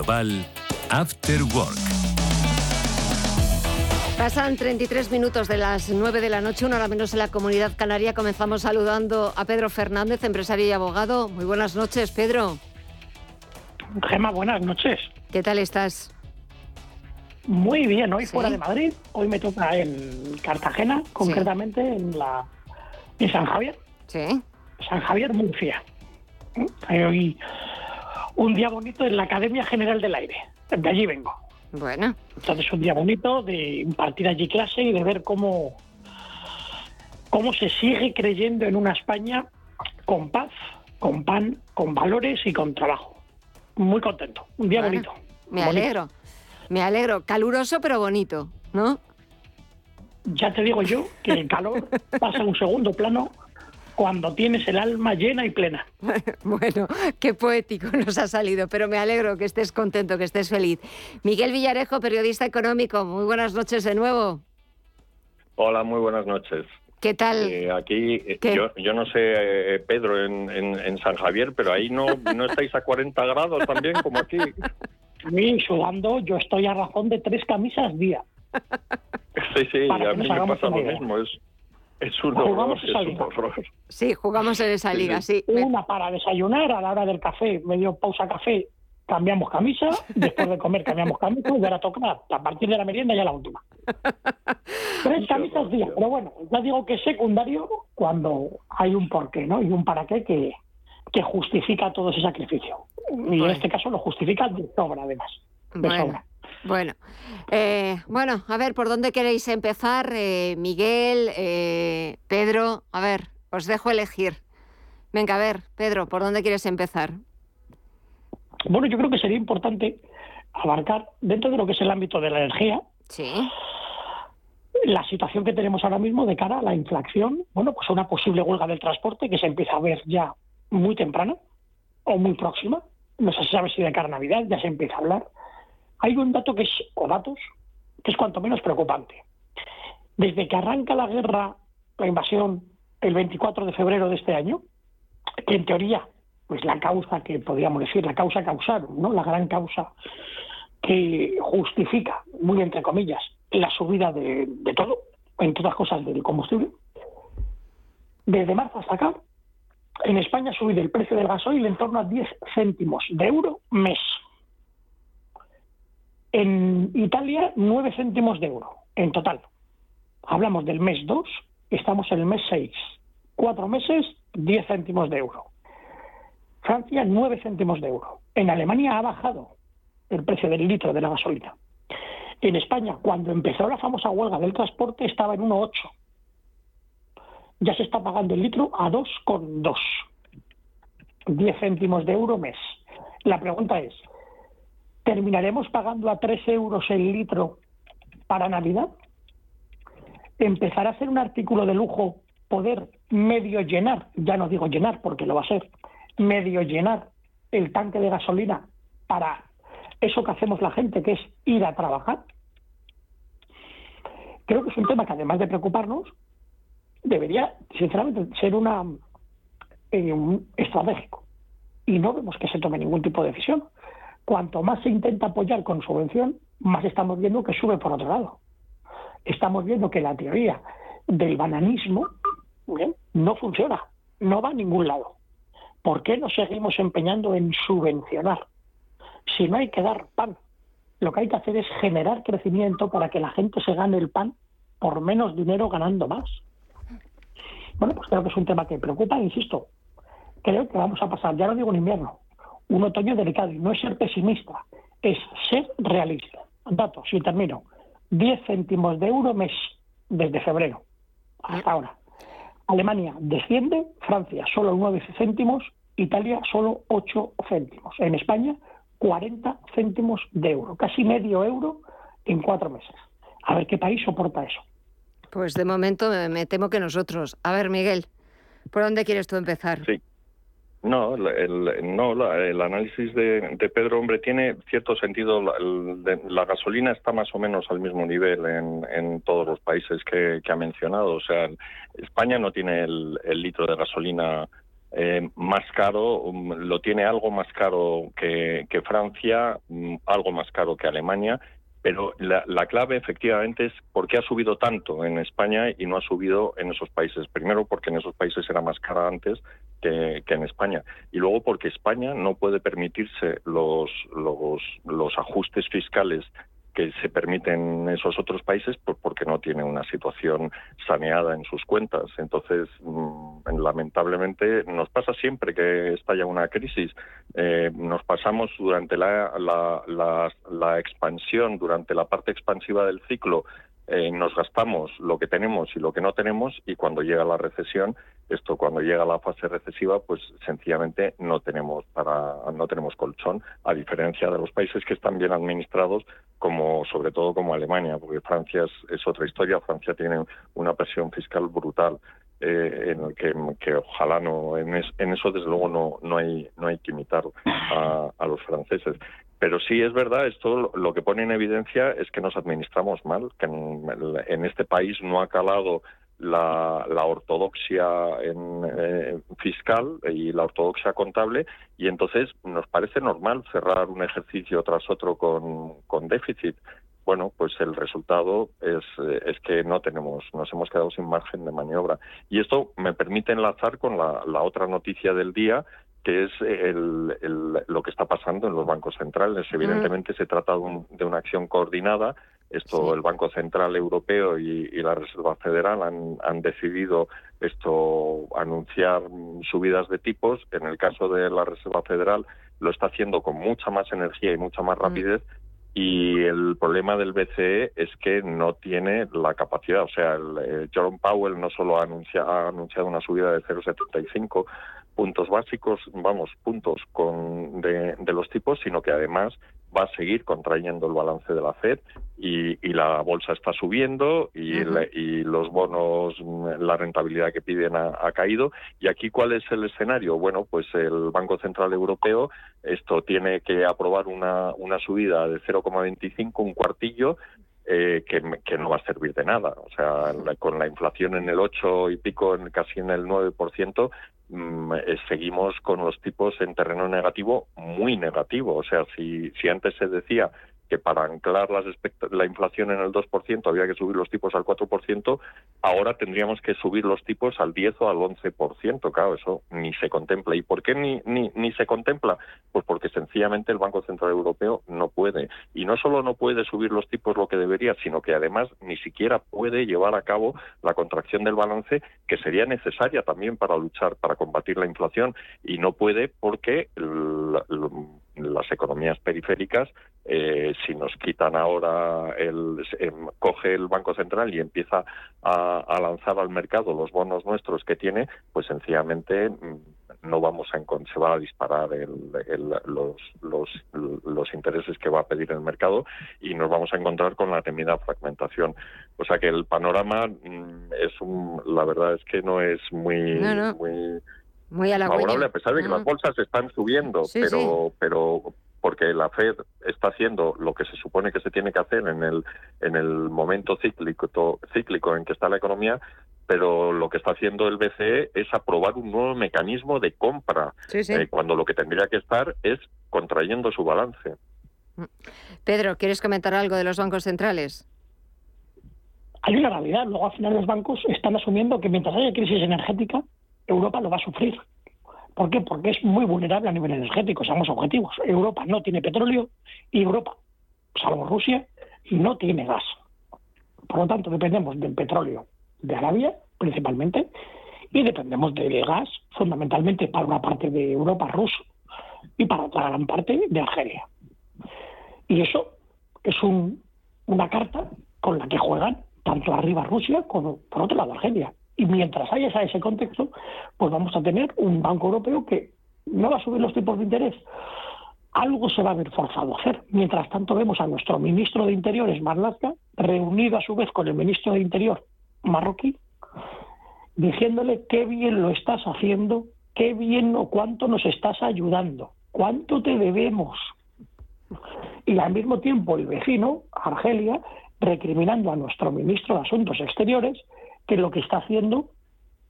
S11: Global, After Work.
S1: Pasan 33 minutos de las 9 de la noche, una hora menos en la comunidad canaria. Comenzamos saludando a Pedro Fernández, empresario y abogado. Muy buenas noches, Pedro.
S24: Gema, buenas noches.
S1: ¿Qué tal estás?
S24: Muy bien, hoy fuera de Madrid. Hoy me toca en Cartagena, concretamente en la en San Javier.
S1: Sí.
S24: San Javier Murcia. Hay hoy un día bonito en la Academia General del Aire. De allí vengo.
S1: Bueno.
S24: Entonces un día bonito de impartir allí clase y de ver cómo, cómo se sigue creyendo en una España con paz, con pan, con valores y con trabajo. Muy contento. Un día
S1: Bueno,
S24: bonito.
S1: Me
S24: Bonito.
S1: alegro. Me alegro. Caluroso pero bonito, ¿no?
S24: Ya te digo yo que el calor [LAUGHS] pasa a un segundo plano cuando tienes el alma llena y plena. [LAUGHS]
S1: Bueno, qué poético nos ha salido, pero me alegro que estés contento, que estés feliz. Miguel Villarejo, periodista económico, muy buenas noches de nuevo.
S25: Hola, muy buenas noches.
S1: ¿Qué tal?
S25: Eh, aquí, eh, yo, yo no sé, eh, Pedro, en, en, en San Javier, pero ahí no, no estáis a 40 grados también, como aquí. [LAUGHS]
S24: mí sudando, yo estoy a razón de tres camisas día.
S25: Sí, sí,
S24: Para
S25: a mí me pasa lo mismo. Es, es un
S24: Jugamos
S25: horror,
S24: esa
S25: es un horror.
S1: Sí, jugamos en esa liga, sí.
S24: Una para desayunar, a la hora del café, medio pausa café, cambiamos camisa, después de comer cambiamos camisa y ahora toca a partir de la merienda ya la última. [LAUGHS] Tres camisas día, pero bueno, ya digo que es secundario cuando hay un porqué, ¿no? Y un para qué que, que justifica todo ese sacrificio. Y en este caso lo justifica de sobra, además. De
S1: Bueno,
S24: sobra.
S1: Bueno. Eh, bueno, a ver, ¿por dónde queréis empezar? Eh, Miguel, eh, Pedro, a ver, os dejo elegir. Venga, a ver, Pedro, ¿por dónde quieres empezar?
S24: Bueno, yo creo que sería importante abarcar dentro de lo que es el ámbito de la energía. La situación que tenemos ahora mismo de cara a la inflación, bueno, pues a una posible huelga del transporte que se empieza a ver ya muy temprana o muy próxima. No se sabe si de cara a Navidad ya se empieza a hablar. Hay un dato que es, o datos, que es cuanto menos preocupante. Desde que arranca la guerra, la invasión, el 24 de febrero de este año, que en teoría, pues la causa que podríamos decir, la causa causaron, ¿no? La gran causa que justifica, muy entre comillas, la subida de, todo, en todas cosas del combustible. Desde marzo hasta acá, en España ha subido el precio del gasoil en torno a 10 céntimos de euro mes. En Italia, 9 céntimos de euro en total. Hablamos del mes 2, estamos en el mes 6. Cuatro meses, 10 céntimos de euro. Francia, 9 céntimos de euro. En Alemania ha bajado el precio del litro de la gasolina. En España, cuando empezó la famosa huelga del transporte, estaba en 1,8. Ya se está pagando el litro a 2,2. 10 céntimos de euro mes. La pregunta es, ¿terminaremos pagando a 3 euros el litro para Navidad? ¿Empezará a ser un artículo de lujo poder medio llenar, ya no digo llenar porque lo va a ser, medio llenar el tanque de gasolina para eso que hacemos la gente, que es ir a trabajar? Creo que es un tema que además de preocuparnos, debería, sinceramente, ser una eh, estratégico. Y no vemos que se tome ningún tipo de decisión. Cuanto más se intenta apoyar con subvención, más estamos viendo que sube por otro lado. Estamos viendo que la teoría del bananismo ¿bien? no funciona, no va a ningún lado. ¿Por qué nos seguimos empeñando en subvencionar? Si no hay que dar pan, lo que hay que hacer es generar crecimiento para que la gente se gane el pan por menos dinero ganando más. Bueno, pues creo que es un tema que preocupa, insisto. Creo que vamos a pasar, ya no digo en invierno, un otoño delicado. Y no es ser pesimista, es ser realista. Datos, y termino. 10 céntimos de euro mes desde febrero hasta ahora. Alemania desciende, Francia solo 9 céntimos, Italia solo 8 céntimos. En España, 40 céntimos de euro, casi medio euro en cuatro meses. A ver qué país soporta eso.
S1: Pues de momento me, me temo que nosotros. A ver, Miguel, ¿por dónde quieres tú empezar?
S25: Sí. No, el, no la- el análisis de, de Pedro, hombre, tiene cierto sentido. La, el- de- la gasolina está más o menos al mismo nivel en, en todos los países que, ha mencionado. O sea, España no tiene el, el litro de gasolina eh, más caro, um, lo tiene algo más caro que, que Francia, mm, algo más caro que Alemania. Pero la, la clave efectivamente es por qué ha subido tanto en España y no ha subido en esos países. Primero porque en esos países era más cara antes que, que en España. Y luego porque España no puede permitirse los, los, los ajustes fiscales que se permiten en esos otros países por- porque no tiene una situación saneada en sus cuentas. Entonces, mm, lamentablemente, nos pasa siempre que estalla una crisis. Eh, nos pasamos durante la, la- la expansión, durante la parte expansiva del ciclo, eh, nos gastamos lo que tenemos y lo que no tenemos y cuando llega la recesión, esto cuando llega la fase recesiva, pues sencillamente no tenemos para no tenemos colchón, a diferencia de los países que están bien administrados, como sobre todo como Alemania, porque Francia es, es otra historia. Francia tiene una presión fiscal brutal. Eh, en el que, que, ojalá no en, eso desde luego no no hay no hay que imitar a, a, los franceses. Pero sí es verdad esto lo que pone en evidencia es que nos administramos mal que en, este país no ha calado la, ortodoxia eh, fiscal y la ortodoxia contable y entonces nos parece normal cerrar un ejercicio tras otro con, con déficit bueno, pues el resultado es, es, que no tenemos, nos hemos quedado sin margen de maniobra. Y esto me permite enlazar con la, la otra noticia del día, que es el, el, lo que está pasando en los bancos centrales. Evidentemente se trata de, de, una acción coordinada. Esto el Banco Central Europeo y, y la Reserva Federal han, han, decidido esto anunciar subidas de tipos. En el caso de la Reserva Federal lo está haciendo con mucha más energía y mucha más rapidez. Y el problema del BCE es que no tiene la capacidad. O sea, el, eh, Jerome Powell no solo ha, anuncia, ha anunciado una subida de 0,75 puntos básicos, vamos, puntos con de, de, los tipos, sino que además va a seguir contrayendo el balance de la Fed y, y la bolsa está subiendo y, uh -huh. la, y, los bonos, la rentabilidad que piden ha, ha, caído. ¿Y aquí cuál es el escenario? Bueno, pues el Banco Central Europeo esto tiene que aprobar una, una subida de 0,25, un cuartillo, eh, que, que, no va a servir de nada. O sea, la, con la inflación en el 8 y pico, en, casi en el 9%, mmm, eh, seguimos con los tipos en terreno negativo, muy negativo. O sea, si, si antes se decía que para anclar las la inflación en el 2% había que subir los tipos al 4%, ahora tendríamos que subir los tipos al 10 o al 11%. Claro, eso ni se contempla. ¿Y por qué ni, ni, ni se contempla? Pues porque sencillamente el Banco Central Europeo no puede. Y no solo no puede subir los tipos lo que debería, sino que además ni siquiera puede llevar a cabo la contracción del balance que sería necesaria también para luchar, para combatir la inflación. Y no puede porque el, las economías periféricas, eh, si nos quitan ahora, el, eh, coge el Banco Central y empieza a, a, lanzar al mercado los bonos nuestros que tiene, pues sencillamente no vamos a se va a disparar el, el, los, los, los intereses que va a pedir el mercado y nos vamos a encontrar con la temida fragmentación. O sea que el panorama es un, la verdad es que no es muy,
S1: no, no.
S25: muy
S1: muy
S25: favorable a pesar de que las bolsas están subiendo,
S1: sí,
S25: pero
S1: sí.
S25: pero porque la Fed está haciendo lo que se supone que se tiene que hacer en el en el momento cíclico cíclico en que está la economía, pero lo que está haciendo el BCE es aprobar un nuevo mecanismo de compra,
S1: sí,
S25: eh, cuando lo que tendría que estar es contrayendo su balance.
S1: Pedro, ¿quieres comentar algo de los bancos centrales?
S24: Hay una realidad. Luego, al final, los bancos están asumiendo que mientras haya crisis energética, Europa lo va a sufrir. ¿Por qué? Porque es muy vulnerable a nivel energético, seamos objetivos. Europa no tiene petróleo y Europa, salvo Rusia, no tiene gas. Por lo tanto, dependemos del petróleo de Arabia, principalmente, y dependemos del gas, fundamentalmente para una parte de Europa ruso y para otra gran parte de Argelia. Y eso es un, una carta con la que juegan tanto arriba Rusia como por otro lado Argelia. Y mientras haya ese contexto, pues vamos a tener un Banco Europeo que no va a subir los tipos de interés. Algo se va a ver forzado a hacer. Mientras tanto, vemos a nuestro ministro de Interiores, Marlaska, reunido a su vez con el ministro de Interior marroquí, diciéndole qué bien lo estás haciendo, qué bien o cuánto nos estás ayudando, cuánto te debemos. Y al mismo tiempo el vecino, Argelia, recriminando a nuestro ministro de Asuntos Exteriores que lo que está haciendo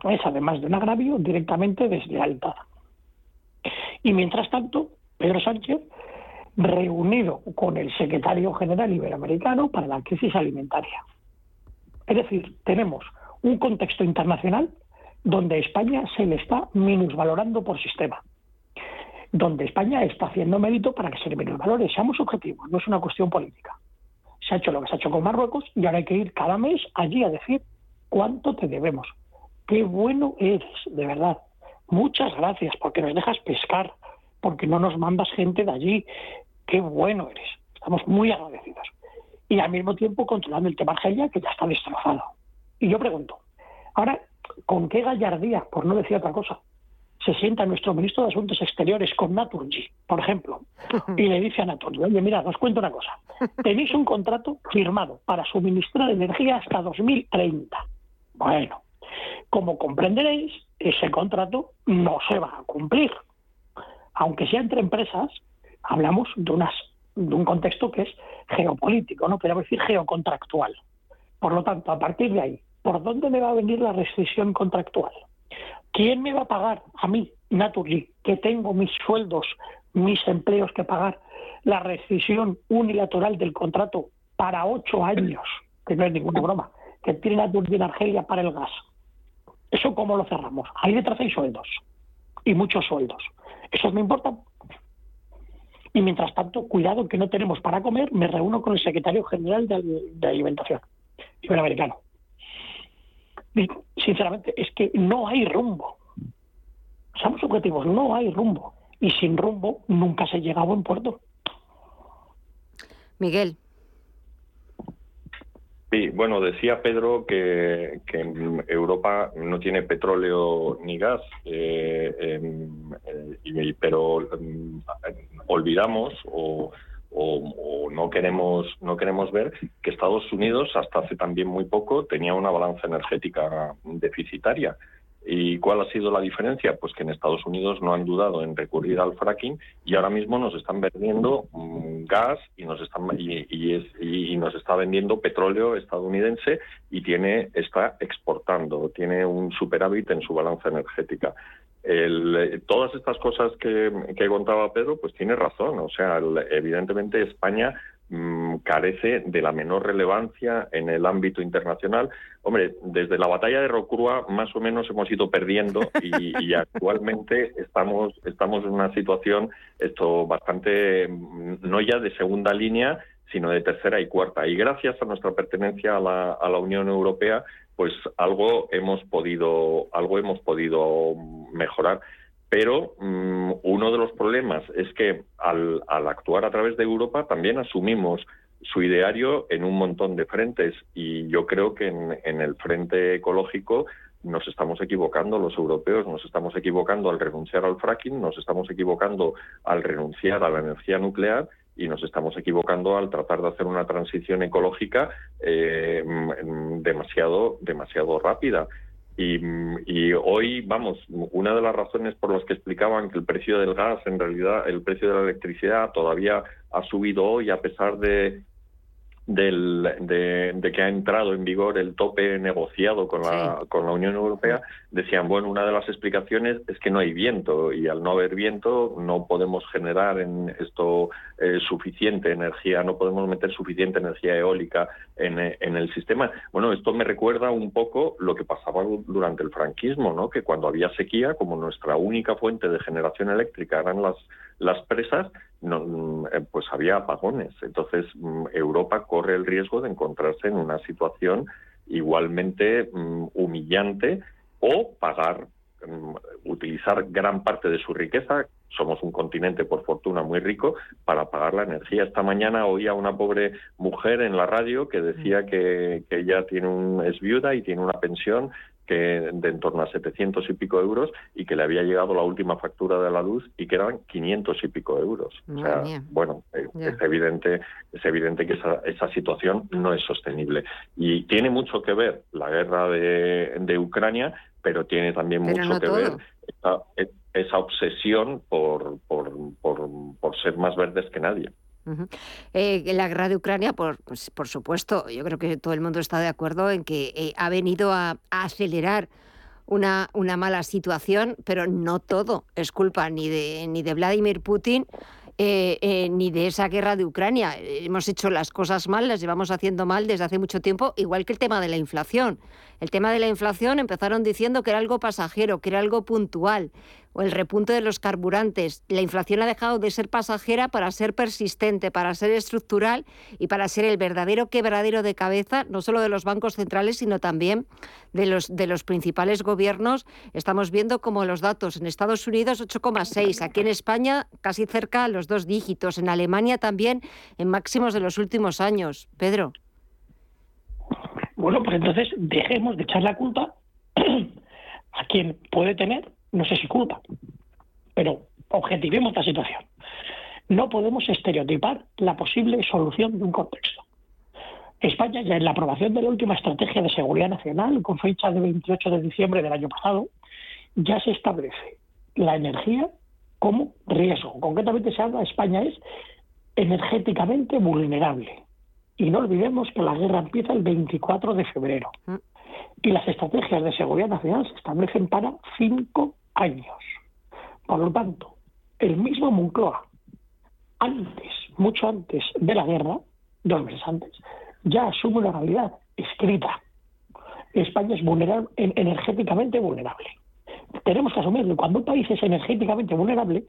S24: es, además de un agravio, directamente deslealtad. Y mientras tanto, Pedro Sánchez, reunido con el secretario general iberoamericano para la crisis alimentaria. Es decir, tenemos un contexto internacional donde España se le está minusvalorando por sistema, donde España está haciendo mérito para que se le minusvalore. Seamos objetivos, no es una cuestión política. Se ha hecho lo que se ha hecho con Marruecos y ahora hay que ir cada mes allí a decir cuánto te debemos. Qué bueno eres, de verdad. Muchas gracias porque nos dejas pescar, porque no nos mandas gente de allí. Qué bueno eres. Estamos muy agradecidos. Y al mismo tiempo controlando el tema Argelia, que ya está destrozado. Y yo pregunto, ahora, ¿con qué gallardía, por no decir otra cosa, se sienta nuestro ministro de Asuntos Exteriores con Naturgy, por ejemplo, y le dice a Naturgy, oye, mira, os cuento una cosa, tenéis un contrato firmado para suministrar energía hasta 2030. Bueno, Como comprenderéis, ese contrato no se va a cumplir. Aunque sea entre empresas, hablamos de, unas, de un contexto que es geopolítico, no podríamos decir geocontractual. Por lo tanto, a partir de ahí, ¿por dónde me va a venir la restricción contractual? ¿Quién me va a pagar a mí, Naturally, que tengo mis sueldos, mis empleos que pagar, la rescisión unilateral del contrato para ocho años, que no es ninguna broma, que tiene Naturgy en Argelia para el gas? ¿Eso cómo lo cerramos? Ahí detrás hay sueldos, y muchos sueldos. Eso me importa. Y mientras tanto, cuidado que no tenemos para comer, me reúno con el secretario general de, de Alimentación iberoamericano. Sinceramente, es que no hay rumbo. Somos objetivos, no hay rumbo. Y sin rumbo nunca se llega a buen puerto.
S1: Miguel.
S25: Sí, bueno, decía Pedro que, que Europa no tiene petróleo ni gas, eh, em, eh, pero em, olvidamos o, o- o no queremos no queremos ver que Estados Unidos hasta hace también muy poco tenía una balanza energética deficitaria. ¿Y cuál ha sido la diferencia? Pues que en Estados Unidos no han dudado en recurrir al fracking y ahora mismo nos están vendiendo mm, gas y nos están y, y es- y- nos está vendiendo petróleo estadounidense y tiene está exportando, tiene un superávit en su balanza energética. Todas estas cosas que, que contaba Pedro, pues tiene razón. O sea, evidentemente España mm, carece de la menor relevancia en el ámbito internacional. Hombre, desde la batalla de Rocrua más o menos hemos ido perdiendo y, y [LAUGHS] actualmente estamos estamos en una situación esto bastante mm, no ya de segunda línea, sino de tercera y cuarta. Y gracias a nuestra pertenencia a la, a la Unión Europea, pues algo hemos podido algo hemos podido mejorar. Pero mm, uno de los problemas es que al, actuar a través de Europa también asumimos su ideario en un montón de frentes y yo creo que en, en el frente ecológico nos estamos equivocando los europeos, nos estamos equivocando al renunciar al fracking, nos estamos equivocando al renunciar a la energía nuclear y nos estamos equivocando al tratar de hacer una transición ecológica eh, mm, demasiado demasiado rápida. Y, y hoy, vamos, una de las razones por las que explicaban que el precio del gas, en realidad, el precio de la electricidad todavía ha subido hoy a pesar de, del, de, de que ha entrado en vigor el tope negociado con la, con la Unión Europea, decían, bueno, una de las explicaciones es que no hay viento y al no haber viento no podemos generar en esto eh, suficiente energía, no podemos meter suficiente energía eólica en, eh, en el sistema. Bueno, esto me recuerda un poco lo que pasaba durante el franquismo, ¿no? que cuando había sequía, como nuestra única fuente de generación eléctrica eran las, las presas, no, mm, eh, pues había apagones. Entonces, mm, Europa corre el riesgo de encontrarse en una situación igualmente mm, humillante o pagar, utilizar gran parte de su riqueza. Somos un continente, por fortuna, muy rico para pagar la energía. Esta mañana oía a una pobre mujer en la radio que decía que, que ella tiene un, es viuda y tiene una pensión que de en torno a 700 y pico euros y que le había llegado la última factura de la luz y que eran 500 y pico euros. O sea,
S1: mía.
S25: bueno, eh, es evidente, es evidente que esa, esa situación no es sostenible. Y tiene mucho que ver la guerra de, de Ucrania, pero tiene también
S1: Pero
S25: mucho
S1: no
S25: que
S1: todo.
S25: ver esa, esa obsesión por, por, por, por ser más verdes que nadie.
S1: Eh, la guerra de Ucrania, por, pues, por supuesto, yo creo que todo el mundo está de acuerdo en que eh, ha venido a, acelerar una, una mala situación, pero no todo es culpa ni de, ni de Vladimir Putin. eh, ni de esa guerra de Ucrania. Hemos hecho las cosas mal, las llevamos haciendo mal desde hace mucho tiempo, igual que el tema de la inflación. El tema de la inflación empezaron diciendo que era algo pasajero, que era algo puntual, el repunte de los carburantes. La inflación ha dejado de ser pasajera para ser persistente, para ser estructural y para ser el verdadero quebradero de cabeza, no solo de los bancos centrales, sino también de los, de los principales gobiernos. Estamos viendo como los datos en Estados Unidos 8,6, aquí en España casi cerca a los dos dígitos, en Alemania también en máximos de los últimos años. Pedro.
S24: Bueno, pues entonces dejemos de echar la culpa a quien puede tener, no sé si culpa, pero objetivemos la situación. No podemos estereotipar la posible solución de un contexto. España ya en la aprobación de la última estrategia de seguridad nacional, con fecha de 28 de diciembre del año pasado, ya se establece la energía como riesgo. Concretamente se habla, España es energéticamente vulnerable. Y no olvidemos que la guerra empieza el 24 de febrero. Mm. Y las estrategias de seguridad nacional se establecen para cinco años. Por lo tanto, el mismo Moncloa, antes, mucho antes de la guerra, dos meses antes, ya asume una realidad escrita. España es vulnerable, energéticamente vulnerable. Tenemos que asumirlo. Cuando un país es energéticamente vulnerable,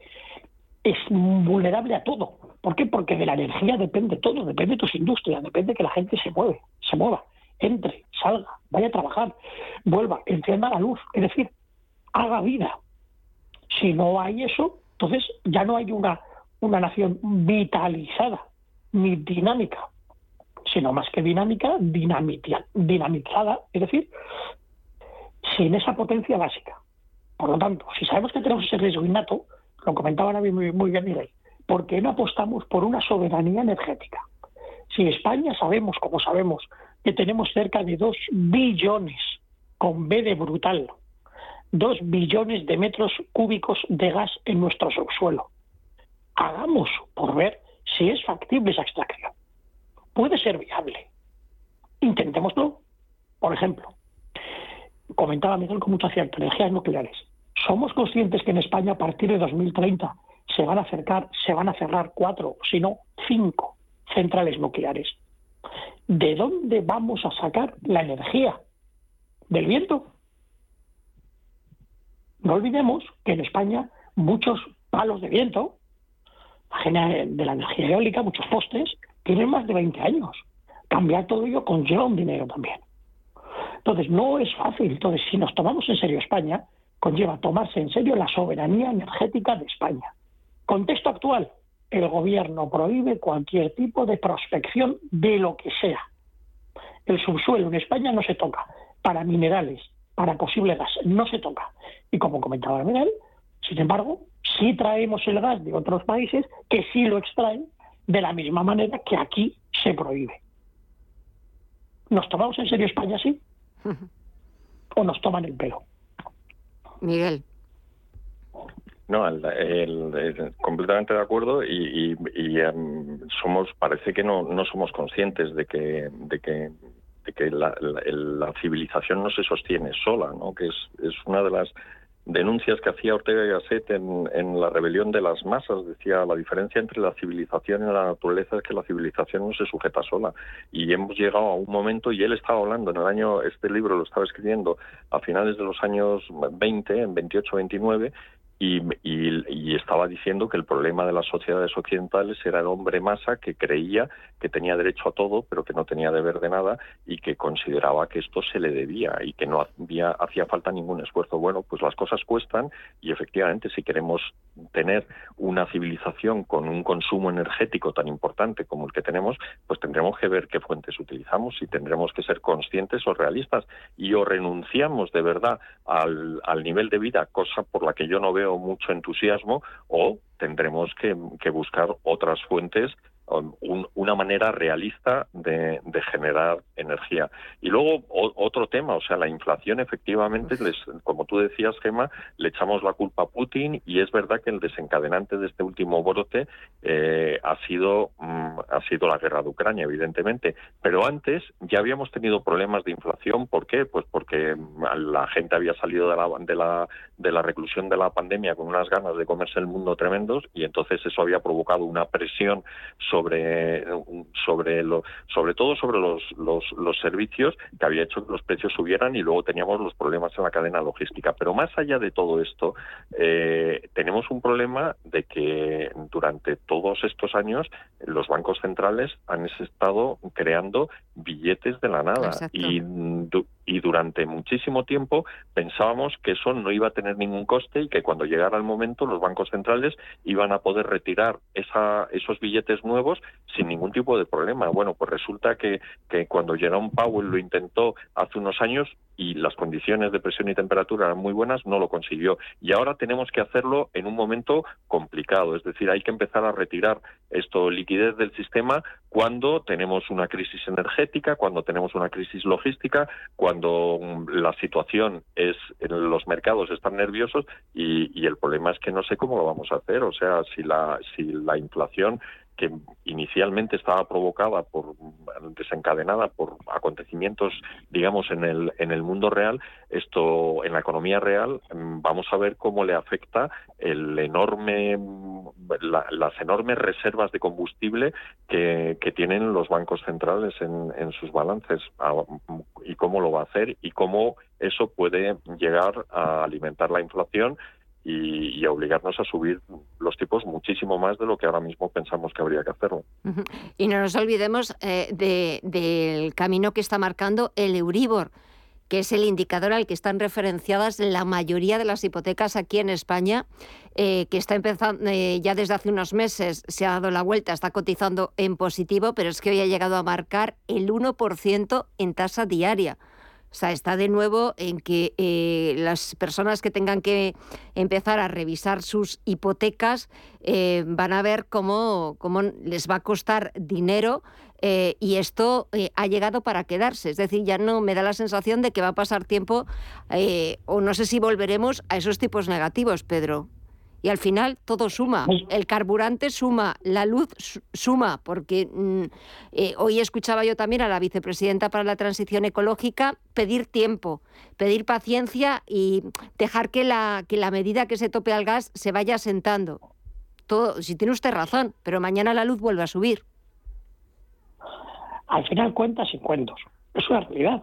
S24: es vulnerable a todo. ¿Por qué? Porque de la energía depende todo, depende de tus industrias, depende que la gente se mueve, se mueva, entre, salga, vaya a trabajar, vuelva, encienda la luz, es decir, haga vida. Si no hay eso, entonces ya no hay una, una nación vitalizada ni dinámica sino más que dinámica, dinamizada, es decir, sin esa potencia básica. Por lo tanto, si sabemos que tenemos ese riesgo innato, lo comentaba muy, muy bien Miguel, ¿por qué no apostamos por una soberanía energética? Si España sabemos, como sabemos, que tenemos cerca de 2 billones, con B de brutal, 2 billones de metros cúbicos de gas en nuestro subsuelo. Hagamos por ver si es factible esa extracción puede ser viable. Intentémoslo. Por ejemplo, comentaba Miguel con mucha cierta, energías nucleares. ¿Somos conscientes que en España a partir de 2030 se van a acercar, se van a cerrar cuatro, si no cinco centrales nucleares? ¿De dónde vamos a sacar la energía? ¿Del viento? No olvidemos que en España muchos palos de viento, de la energía eólica, muchos postes, tienen más de 20 años. Cambiar todo ello conlleva un dinero también. Entonces, no es fácil. Entonces, si nos tomamos en serio España, conlleva tomarse en serio la soberanía energética de España. Contexto actual, el gobierno prohíbe cualquier tipo de prospección de lo que sea. El subsuelo en España no se toca. Para minerales, para posible gas, no se toca. Y como comentaba Miguel, sin embargo, sí traemos el gas de otros países que sí lo extraen de la misma manera que aquí se prohíbe. ¿Nos tomamos en serio España así? [LAUGHS] ¿O nos toman el pelo?
S1: Miguel.
S25: No, completamente de acuerdo y, em, somos parece que no, no somos conscientes de que de que, que la, civilización no se sostiene sola, ¿no? Que es, una de las denuncias que hacía Ortega y Gasset en, la rebelión de las masas. Decía, la diferencia entre la civilización y la naturaleza es que la civilización no se sujeta sola. Y hemos llegado a un momento, y él estaba hablando en el año, este libro lo estaba escribiendo a finales de los años 20, en 28, 29, y, estaba diciendo que el problema de las sociedades occidentales era el hombre masa que creía que tenía derecho a todo, pero que no tenía deber de nada y que consideraba que esto se le debía y que no había, hacía falta ningún esfuerzo. Bueno, pues las cosas cuestan y efectivamente si queremos tener una civilización con un consumo energético tan importante como el que tenemos, pues tendremos que ver qué fuentes utilizamos y tendremos que ser conscientes o realistas y o renunciamos de verdad al, al nivel de vida, cosa por la que yo no veo mucho entusiasmo o tendremos que buscar otras fuentes una manera realista de, generar energía. Y luego otro tema, o sea, la inflación efectivamente, les, como tú decías, Gema, le echamos la culpa a Putin y es verdad que el desencadenante de este último brote eh, ha sido mm, ha sido la guerra de Ucrania, evidentemente. Pero antes ya habíamos tenido problemas de inflación. ¿Por qué? Pues porque la gente había salido de la, de la, de la reclusión de la pandemia con unas ganas de comerse el mundo tremendos y entonces eso había provocado una presión sobre, sobre, lo, sobre todo sobre los, los, los, servicios que había hecho que los precios subieran y luego teníamos los problemas en la cadena logística. Pero más allá de todo esto, eh, tenemos un problema de que durante todos estos años los bancos centrales han estado creando billetes de la nada y y durante muchísimo tiempo pensábamos que eso no iba a tener ningún coste y que cuando llegara el momento los bancos centrales iban a poder retirar esa, esos billetes nuevos sin ningún tipo de problema. Bueno, pues resulta que, que cuando Jerome Powell lo intentó hace unos años y las condiciones de presión y temperatura eran muy buenas, no lo consiguió. Y ahora tenemos que hacerlo en un momento complicado, es decir, hay que empezar a retirar esto liquidez del sistema cuando tenemos una crisis energética, cuando tenemos una crisis logística, cuando mm, la situación es los mercados están nerviosos y, y el problema es que no sé cómo lo vamos a hacer, o sea, si la si la inflación que inicialmente estaba provocada por desencadenada por acontecimientos digamos en el en el mundo real esto en la economía real vamos a ver cómo le afecta el enorme las enormes reservas de combustible que, que tienen los bancos centrales en, en sus balances y cómo lo va a hacer y cómo eso puede llegar a alimentar la inflación y, obligarnos a subir los tipos muchísimo más de lo que ahora mismo pensamos que habría que hacerlo.
S1: Y no nos olvidemos eh, del camino que está marcando el Euribor que es el indicador al que están referenciadas la mayoría de las hipotecas aquí en España, eh, que está empezando eh, ya desde hace unos meses, se ha dado la vuelta, está cotizando en positivo, pero es que hoy ha llegado a marcar el 1% en tasa diaria. O sea, está de nuevo en que eh, las personas que tengan que empezar a revisar sus hipotecas eh, van a ver cómo, cómo, les va a costar dinero eh, y esto ha llegado para quedarse. Es decir, ya no me da la sensación de que va a pasar tiempo o no sé si volveremos a esos tipos negativos, Pedro. Y al final todo suma. El carburante suma, la luz suma, porque mm, eh, hoy escuchaba yo también a la vicepresidenta para la transición ecológica pedir tiempo, pedir paciencia y dejar que la, que la medida que se tope al gas se vaya asentando. Todo, si tiene usted razón, pero mañana la luz vuelve a subir.
S24: Al final cuentas y cuentos. Es una realidad.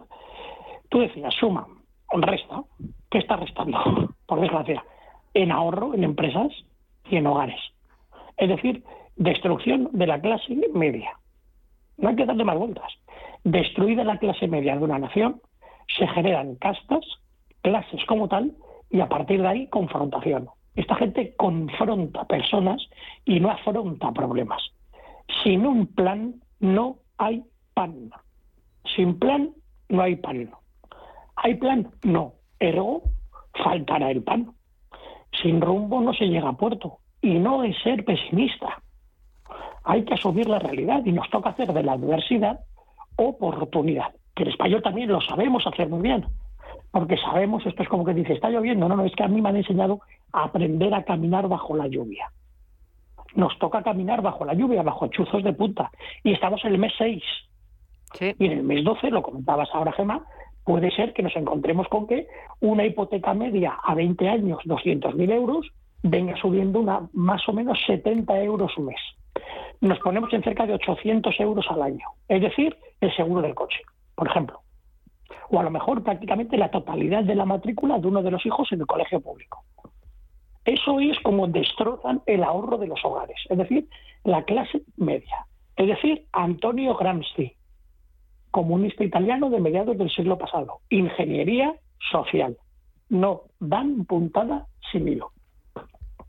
S24: Tú decías, suma, resta. ¿Qué está restando? [LAUGHS] Por desgracia en ahorro en empresas y en hogares. Es decir, destrucción de la clase media. No hay que darle más vueltas. Destruida la clase media de una nación, se generan castas, clases como tal, y a partir de ahí confrontación. Esta gente confronta personas y no afronta problemas. Sin un plan no hay pan. Sin plan no hay pan. ¿Hay plan? No. Ergo, faltará el pan. Sin rumbo no se llega a puerto. Y no es ser pesimista. Hay que asumir la realidad y nos toca hacer de la adversidad oportunidad. Que el español también lo sabemos hacer muy bien. Porque sabemos, esto es como que dice, está lloviendo. No, no, es que a mí me han enseñado a aprender a caminar bajo la lluvia. Nos toca caminar bajo la lluvia, bajo chuzos de punta. Y estamos en el mes 6. Y en el mes 12, lo comentabas ahora, Gemma, puede ser que nos encontremos con que una hipoteca media a 20 años, 200.000 euros, venga subiendo una más o menos 70 euros un mes. Nos ponemos en cerca de 800 euros al año, es decir, el seguro del coche, por ejemplo. O a lo mejor prácticamente la totalidad de la matrícula de uno de los hijos en el colegio público. Eso es como destrozan el ahorro de los hogares, es decir, la clase media. Es decir, Antonio Gramsci, comunista italiano de mediados del siglo pasado. Ingeniería social. No dan puntada sin hilo.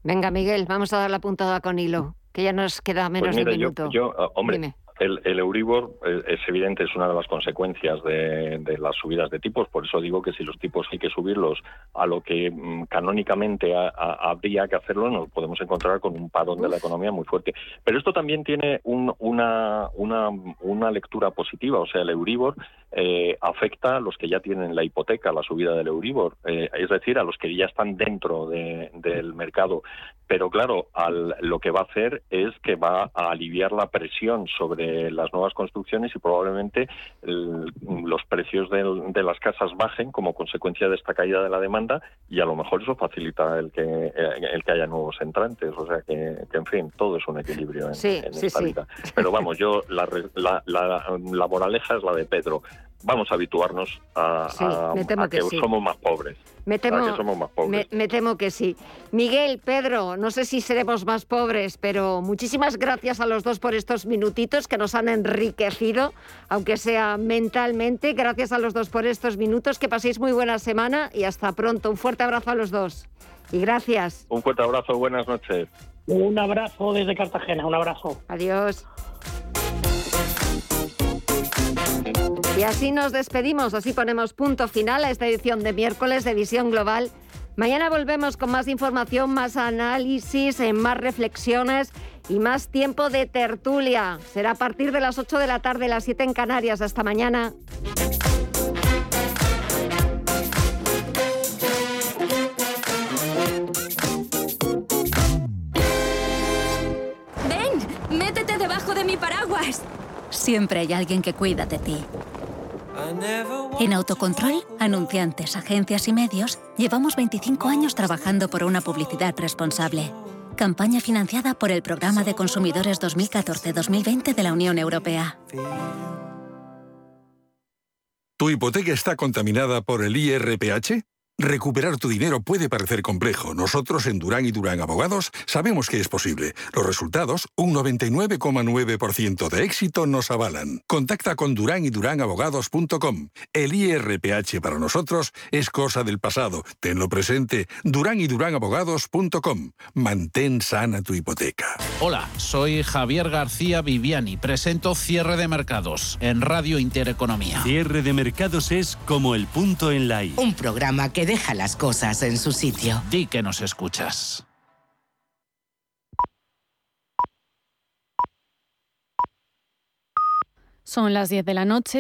S1: Venga, Miguel, vamos a dar la puntada con hilo, que ya nos queda menos
S25: pues
S1: de un minuto.
S25: Yo, yo hombre, el, Euribor eh, es evidente, es una de las consecuencias de, las subidas de tipos, por eso digo que si los tipos hay que subirlos a lo que mm, canónicamente habría que hacerlo, nos podemos encontrar con un parón de la economía muy fuerte. Pero esto también tiene una, una, lectura positiva, o sea, el Euribor eh, afecta a los que ya tienen la hipoteca, la subida del Euribor, eh, es decir, a los que ya están dentro del mercado. Pero claro, lo que va a hacer es que va a aliviar la presión sobre las nuevas construcciones y probablemente los precios de las casas bajen como consecuencia de esta caída de la demanda y a lo mejor eso facilita el que eh, el que haya nuevos entrantes. O sea que, en fin todo es un equilibrio en, esta vida. Pero vamos yo la, la, la moraleja es la de Pedro vamos a habituarnos a, que, somos más pobres.
S1: Me temo, que somos más pobres. Me, temo que sí. Miguel, Pedro, no sé si seremos más pobres, pero muchísimas gracias a los dos por estos minutitos que nos han enriquecido, aunque sea mentalmente. Gracias a los dos por estos minutos. Que paséis muy buena semana y hasta pronto. Un fuerte abrazo a los dos. Y gracias.
S25: Un fuerte abrazo, buenas noches.
S24: Un abrazo desde Cartagena, un abrazo.
S1: Adiós. Y así nos despedimos, así ponemos punto final a esta edición de miércoles de Visión Global. Mañana volvemos con más información, más análisis, más reflexiones y más tiempo de tertulia. Será a partir de las 8 de la tarde, las 7 en Canarias. Hasta mañana.
S26: Ven, métete debajo de mi paraguas.
S27: Siempre hay alguien que cuida de ti. En Autocontrol, anunciantes, agencias y medios, llevamos 25 años trabajando por una publicidad responsable. Campaña financiada por el Programa de Consumidores 2014-2020 de la Unión Europea.
S28: ¿Tu hipoteca está contaminada por el IRPH? Recuperar tu dinero puede parecer complejo. Nosotros en Durán y Durán Abogados sabemos que es posible. Los resultados, un 99,9% de éxito nos avalan. Contacta con Durán y Durán Abogados.com. El IRPH para nosotros es cosa del pasado. Tenlo presente. Durán y Durán Abogados.com. Mantén sana tu hipoteca.
S29: Hola, soy Javier García Viviani. Presento Cierre de Mercados en Radio Intereconomía.
S18: Cierre de Mercados es como el punto en la I.
S30: Un programa que deja las cosas en su sitio.
S29: Di que nos escuchas.
S5: Son las 10 de la noche.